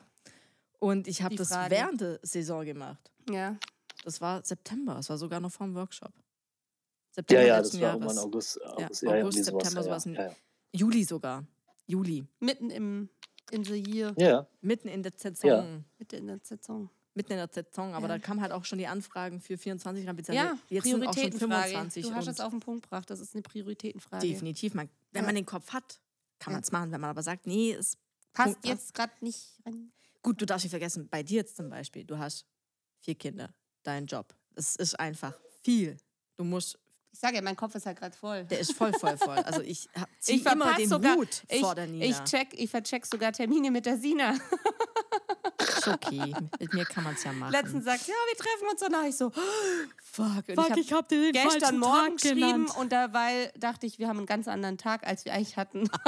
C: Und ich habe das
B: Frage.
C: während der Saison gemacht.
B: Ja.
C: Das war September. Es war sogar noch vor dem Workshop.
A: Ja,
C: September
A: ja, das
C: letzten
A: war
C: Jahres.
A: irgendwann August. August,
C: Ja,
A: ja, ja,
C: August, September,
A: ja,
C: sowas
A: ja, ja.
C: Juli sogar. Juli.
B: Mitten im in the year.
A: Ja, ja.
C: Mitten in der Saison.
B: Mitten in der Saison.
C: Mitten in der Saison. Aber
B: Ja.
C: da kamen halt auch schon die Anfragen für 24 rein.
B: Ja,
C: jetzt sind auch schon
B: Prioritätenfrage.
C: 25.
B: Du hast es auf den Punkt gebracht. Das ist eine Prioritätenfrage.
C: definitiv. Man, wenn
B: Ja.
C: man den Kopf hat, kann man es machen. Wenn man aber sagt, nee, es
B: Passt
C: Punkt,
B: jetzt gerade nicht rein.
C: Gut, du darfst nicht vergessen, bei dir jetzt zum Beispiel, du hast vier Kinder, dein Job. Es ist einfach viel. Du musst,
B: Ich sage ja, mein Kopf ist halt gerade voll.
C: der ist voll, voll, voll. Also ich *laughs* hab- zieh
B: Ich
C: immer den
B: sogar,
C: Hut
B: ich,
C: vor der Nina.
B: ich check, ich vercheck sogar Termine mit der Sina. *laughs*
C: ist okay. Mit mir kann man es ja machen.
B: Letztens sagt, ja, wir treffen uns danach. Ich so, fuck. Und ich
C: hab dir den
B: habe gestern Morgen geschrieben
C: genannt.
B: und dabei dachte ich, wir haben einen ganz anderen Tag, als wir eigentlich hatten. *laughs*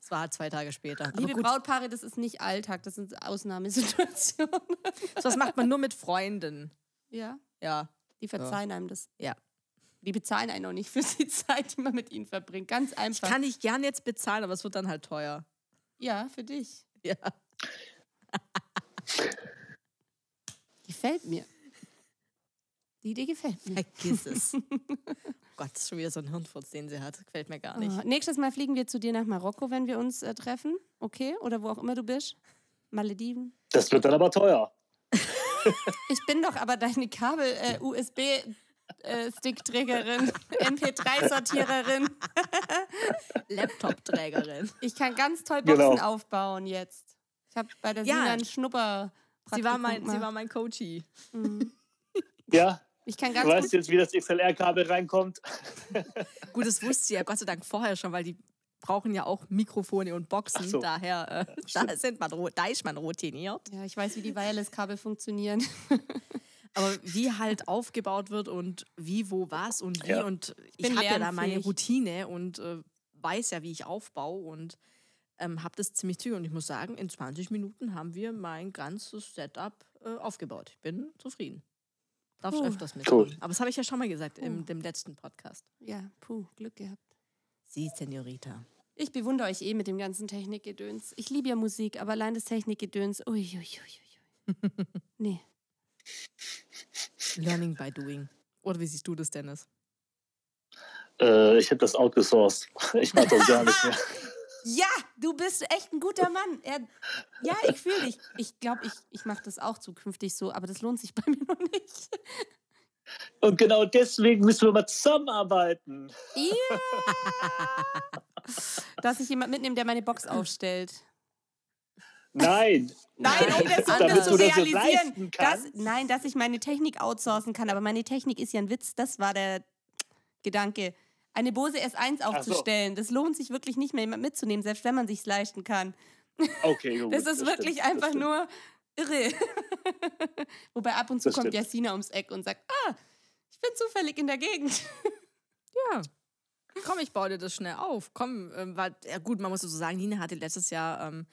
C: Es war halt zwei Tage später.
B: Liebe Brautpaare, das ist nicht Alltag, das sind Ausnahmesituationen. *laughs*
C: das macht man nur mit Freunden.
B: ja,
C: Ja.
B: die verzeihen einem das.
C: Ja.
B: Die bezahlen einen auch nicht für die *laughs* Zeit, die man mit ihnen verbringt. Ganz
C: Ich
B: einfach.
C: kann ich gern jetzt bezahlen, aber es wird dann halt teuer.
B: ja, für dich.
C: Ja.
B: Gefällt mir. Die Idee gefällt mir.
C: Vergiss es. oh *laughs* Gott, das ist schon wieder so ein Hirnfurz, den sie hat. Gefällt mir gar nicht.
B: Ah, nächstes Mal fliegen wir zu dir nach Marokko, wenn wir uns äh, treffen. Okay? Oder wo auch immer du bist. Malediven.
A: Das wird dann aber teuer. *laughs*
B: Ich bin doch aber deine Kabel, äh, USB. Äh, Stickträgerin, *laughs* MP3-Sortiererin.
C: Laptop-Trägerin.
B: Ich kann ganz toll Boxen
A: Genau.
B: aufbauen jetzt. Ich habe bei der
C: Ja.
B: Sina einen Schnupper.
C: Sie war mein, sie
B: gemacht.
C: war mein Coachie.
B: Mhm. *laughs*
A: Ja,
B: Ich kann
A: du
B: ganz
A: weißt
B: gut.
A: jetzt, wie das XLR-Kabel reinkommt. *laughs*
C: Gut, das wusste sie ja Gott sei Dank vorher schon, weil die brauchen ja auch Mikrofone und Boxen.
A: So.
C: Daher, äh, *laughs* da, sind man, da ist man routiniert.
B: Ja, ich weiß, wie die Wireless-Kabel funktionieren.
C: Aber wie halt aufgebaut wird und wie, wo, was und wie.
A: Ja.
C: Und ich habe ja da meine. Routine und äh, weiß ja, wie ich aufbaue und ähm, habe das ziemlich zügig. Und ich muss sagen, in 20 Minuten haben wir mein ganzes Setup äh, aufgebaut. Ich bin zufrieden. Darfst
B: Puh.
C: öfters mit.
A: Cool.
C: Aber das habe ich ja schon mal gesagt
B: Puh.
C: im dem letzten Podcast.
B: Ja, puh, Glück gehabt.
C: Sie, Senorita.
B: Ich bewundere euch eh mit dem ganzen Technikgedöns. Ich liebe ja Musik, aber allein das Technikgedöns, uiuiuiui. *laughs* nee.
C: Learning by doing. Oder wie siehst du das, Dennis?
A: Äh, ich habe das outgesourced. *laughs* Ich mache das gar nicht mehr. *laughs*
B: Ja, du bist echt ein guter Mann. Er, ja, ich fühle dich. Ich glaube, ich, ich mache das auch zukünftig so, aber das lohnt sich bei mir noch nicht.
A: Und genau deswegen müssen wir mal zusammenarbeiten.
B: Ja. *laughs* Dass ich jemand mitnehme, der meine Box aufstellt.
A: Nein.
B: Nein, um das zu
C: du
A: das so
B: realisieren. Das, nein, dass ich meine Technik outsourcen kann, aber meine Technik ist ja ein Witz. Das war der Gedanke. Eine Bose S1
A: so.
B: aufzustellen, das lohnt sich wirklich nicht mehr, jemand mitzunehmen, selbst wenn man sich leisten kann.
A: Okay, gut. *laughs*
B: Das ist wirklich
A: stimmt, das
B: einfach nur irre. *laughs* Wobei ab und zu
A: Das
B: kommt
A: stimmt.
B: Jasina ums Eck und sagt, ah, ich bin zufällig in der Gegend. *laughs*
C: Ja. Komm, ich baue dir das schnell auf. Komm, ähm, weil, ja gut, man muss so sagen, Nina hatte letztes Jahr ein ähm,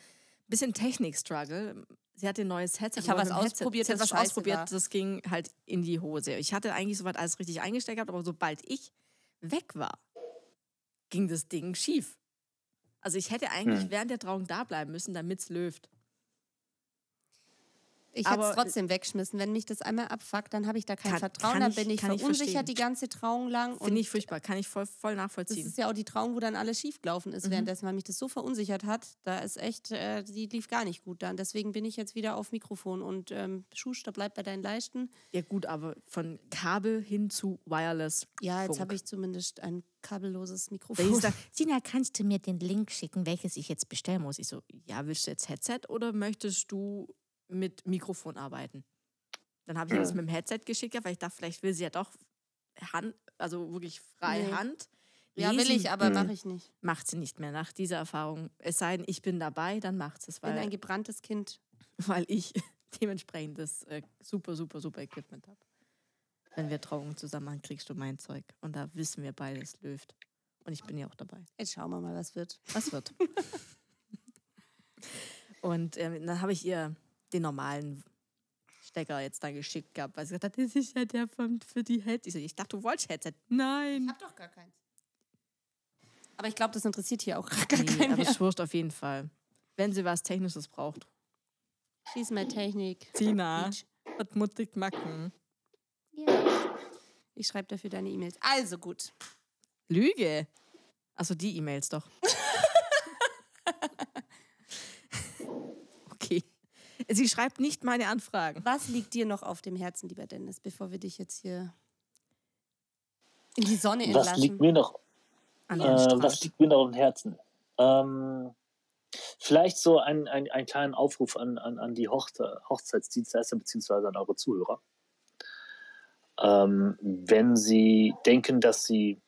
C: bisschen Technik-Struggle. Sie hatte ein neues Headset.
B: Ich hab
C: aber
B: was
C: dem Headset-
B: ausprobiert,
C: Sie hat
B: das
C: was ausprobiert,
B: war.
C: das ging halt in die Hose. Ich hatte eigentlich soweit alles richtig eingestellt gehabt, aber sobald ich weg war, ging das Ding schief. Also ich hätte eigentlich
A: Hm.
C: während der Trauung da bleiben müssen, damit es läuft.
B: Ich hätte es
C: Aber-
B: trotzdem wegschmissen. Wenn mich das einmal abfuckt, dann habe ich da kein
C: Kann-
B: Vertrauen.
C: kann
B: dann bin ich
C: ich
B: verunsichert die ganze Trauung lang.
C: Finde ich furchtbar, kann ich voll, voll
B: das
C: nachvollziehen.
B: ist ja auch die Trauung, wo dann alles schiefgelaufen ist
C: Mhm.
B: währenddessen, weil mich das so verunsichert hat. Da ist echt, äh, die lief gar nicht gut dann. Deswegen bin ich jetzt wieder auf Mikrofon und ähm, Schuster, bleib bei deinen Leisten.
C: ja gut, aber von Kabel hin zu Wireless.
B: Ja, jetzt habe ich zumindest ein kabelloses Mikrofon.
C: ich sage, Sina, *laughs* kannst du mir den Link schicken, welches ich jetzt bestellen muss? Ich so, ja, willst du jetzt Headset oder möchtest du mit Mikrofon arbeiten? Dann habe ich ihr das *clears throat* mit dem Headset geschickt, ja, weil ich dachte, vielleicht will sie ja doch Hand, also wirklich freie
B: Nee.
C: Hand.
B: ja, will
C: lesen.
B: ich, aber
A: Mhm.
B: mache ich nicht.
C: Macht sie nicht mehr nach dieser Erfahrung. Es sei denn, ich bin dabei, dann macht sie es,
B: Ich bin ein gebranntes Kind. *laughs*
C: weil ich *laughs* dementsprechend das äh, super, super, super Equipment habe. Wenn wir Trauungen zusammen machen, kriegst du mein Zeug. Und da wissen wir beides läuft. Und ich bin ja auch dabei.
B: Jetzt schauen wir mal, was wird.
C: Was wird? *laughs* Und ähm, dann habe ich ihr den normalen Stecker jetzt dann geschickt gehabt, weil sie gesagt hat, das ist ja der von, für die Headset. Ich, so, ich dachte, du wolltest Headset. Nein.
B: hab doch gar keins. Aber ich glaube, das interessiert hier auch *laughs* gar
C: Nee,
B: keinen
C: aber es wurscht auf jeden Fall. Wenn sie was Technisches braucht.
B: Schieß mal Technik.
C: Tina, was ich machen?
B: Ja. Ich schreibe dafür deine E-Mails. Also gut.
C: Lüge. Also die E-Mails doch. *laughs* okay. Sie schreibt nicht meine Anfragen.
B: Was liegt dir noch auf dem Herzen, lieber Dennis, bevor wir dich jetzt hier in die Sonne
A: Was
B: entlassen?
A: liegt mir noch Äh, was liegt mir noch auf dem Herzen? Ähm, vielleicht so ein, ein, einen kleinen Aufruf an, an, an die Hochze Hochzeitsdienstleister bzw. an eure Zuhörer. Ähm, wenn sie denken, dass sie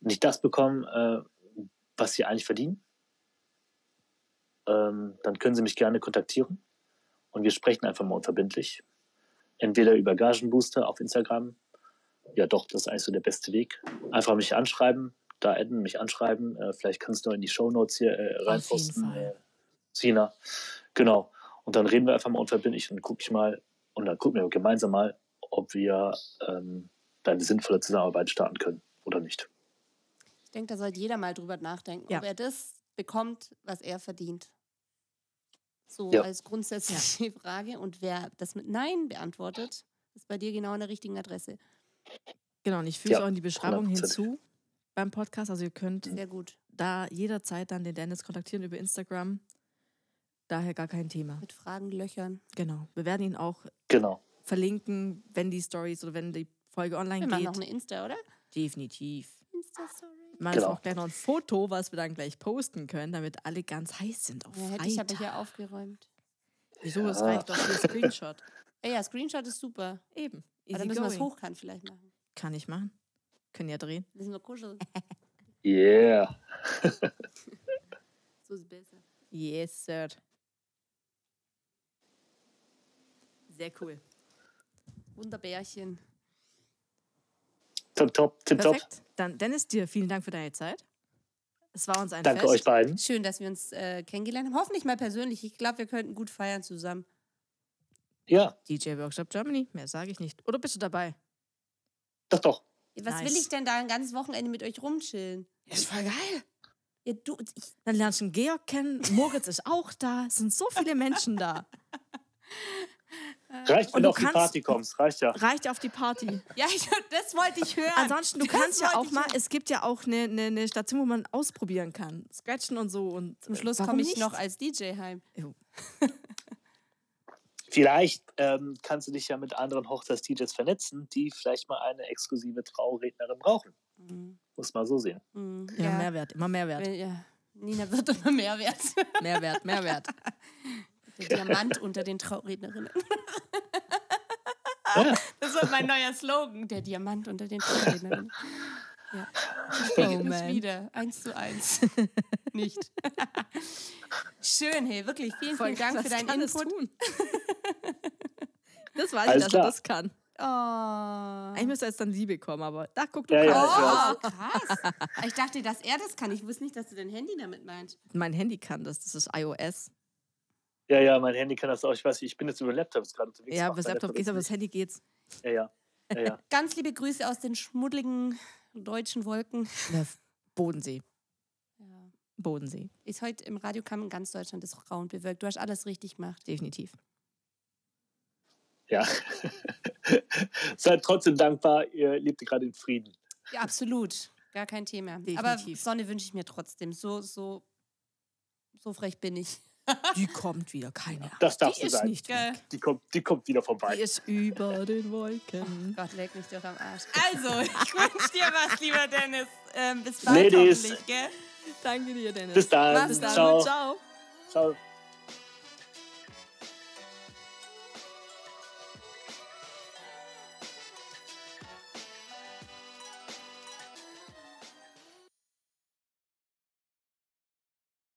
A: nicht das bekommen, äh, was sie eigentlich verdienen, ähm, dann können sie mich gerne kontaktieren und wir sprechen einfach mal unverbindlich. Entweder über Gagenbooster auf Instagram. Ja, doch, das ist eigentlich so der beste Weg. Einfach mich anschreiben, da adden, mich anschreiben. Äh, vielleicht kannst du in die Shownotes hier äh, reinposten, äh, Sina. Genau. Und dann reden wir einfach mal unverbindlich und gucke ich mal und dann gucken wir gemeinsam mal, ob wir ähm, da eine sinnvolle Zusammenarbeit starten können oder nicht.
B: Ich denke, da sollte jeder mal drüber nachdenken,
C: Ja.
B: ob er das bekommt, was er verdient. So
A: Ja.
B: als grundsätzliche *laughs* Frage. Und wer das mit Nein beantwortet, ist bei dir genau an der richtigen Adresse.
C: Genau, und ich füge es
A: Ja,
C: auch in die Beschreibung
A: 100%.
C: hinzu beim Podcast. Also ihr könnt
B: Sehr gut.
C: da jederzeit dann den Dennis kontaktieren über Instagram. Daher gar kein Thema.
B: Mit Fragen, Löchern.
C: Genau. Wir werden ihn auch
A: Genau.
C: verlinken, wenn die Stories oder wenn die Folge online
B: Wir machen
C: geht.
B: noch eine Insta, oder?
C: Definitiv.
B: Insta-Story.
C: Wir machen
A: Genau.
C: auch gleich noch ein Foto, was wir dann gleich posten können, damit alle ganz heiß sind auf
B: Ja, hätte ich aber
C: Freitag.
B: hier aufgeräumt.
C: Wieso? Es
A: Ja.
C: reicht doch für Screenshot. *laughs*
B: Ey, ja, Screenshot ist super.
C: Eben.
B: Aber
C: Easy
B: dann müssen wir es hochkant vielleicht machen.
C: Kann ich machen. Können ja drehen.
B: Müssen wir kuscheln. *laughs*
A: Yeah. *laughs*
B: So ist es besser.
C: Yes, sir. Sehr cool.
B: Wunderbärchen.
A: Top, top, tip, top.
C: Perfekt. Dann, Dennis, dir vielen Dank für deine Zeit. Es war uns ein
A: Danke
C: Fest.
A: euch beiden.
B: Schön, dass wir uns äh, kennengelernt haben. Hoffentlich mal persönlich. Ich glaube, wir könnten gut feiern zusammen.
A: Ja,
C: DJ Workshop Germany, mehr sage ich nicht. Oder bist du dabei?
A: doch, doch.
B: Was
C: Nice.
B: will ich denn da ein ganzes Wochenende mit euch rumchillen?
C: Ist voll geil.
B: Ja, du, ich,
C: Dann lernst du einen Georg kennen. Moritz ist auch da. Es sind so viele Menschen da. *laughs*
A: Reicht,
C: Und
A: wenn
C: du
A: auf die
C: kannst-
A: Party kommst. Reicht ja.
C: Reicht auf die Party. *laughs*
B: ja, ich, das wollte ich hören.
C: Ansonsten, du
B: Das
C: kannst ja auch mal,
B: hören.
C: es gibt ja auch eine, eine, eine Station, wo man ausprobieren kann. Scratchen und so. Und
B: Zum Schluss
C: warum
B: komme ich
C: nicht?
B: noch als DJ heim. *laughs*
A: Vielleicht ähm, kannst du dich ja mit anderen Hochzeits-DJs vernetzen, die vielleicht mal eine exklusive Traurednerin brauchen.
B: Mhm.
A: Muss mal so sehen.
B: Mhm.
C: Ja, Mehrwert, immer Mehrwert.
B: Wenn- ja. Nina wird immer mehr wert.
C: Mehrwert, Mehrwert. *laughs*
B: Der *laughs* Diamant *laughs* unter den Traurednerinnen.
A: Ja, *laughs*
B: Das wird mein neuer Slogan. Der Diamant unter den Traurednerinnen. Ja.
C: Oh,
B: Spiegelt uns
C: man.
B: wieder. Eins zu eins. Nicht. Schön, hey, wirklich. Vielen,
C: Voll
B: vielen Dank für deinen
C: es
B: Input.
C: Das weiß ich,
A: Alles
C: dass er
A: klar.
C: das kann.
B: Oh.
C: Eigentlich müsste er jetzt dann Sie bekommen, aber da guck du
A: Ja, ja, ich.
B: Oh, krass. Ich dachte, dass er das kann. Ich wusste nicht, dass du dein Handy damit meinst.
C: Mein Handy kann das, das ist iOS.
A: Ja, ja, mein Handy kann das auch. Ich weiß, nicht, ich bin jetzt über den Laptop gerade unterwegs.
C: Ja, bis
A: meine
C: Laptop geht's, aber das Handy geht's.
A: Ja, ja. ja, ja. *laughs*
B: Ganz liebe Grüße aus den schmuddeligen deutschen Wolken.
C: Na, Bodensee.
B: Ja.
C: Bodensee,
B: Ist heute im Radiokamm in ganz Deutschland das Raum bewirkt. Du hast alles richtig gemacht.
C: definitiv.
A: ja. *laughs* Seid trotzdem dankbar, ihr lebt gerade in Frieden.
B: Ja, absolut. Gar kein Thema. Aber
C: Definitiv.
B: Sonne wünsche ich mir trotzdem. So, so, so frech bin ich.
C: Die kommt wieder, keine Ahnung.
A: Das darfst
C: Die
A: du
C: ist
A: sein.
C: nicht weg.
A: Die kommt, die kommt wieder vorbei.
C: Die ist über den Wolken.
B: Gott, leg mich doch am Arsch. Also, ich *laughs* wünsche dir was, lieber Dennis. Ähm, bis bald
A: Ladies.
B: hoffentlich, gell?
C: Danke dir, Dennis.
A: Bis dann.
B: Mach's
C: Bis dann.
A: Ciao.
C: Ciao.
A: Ciao.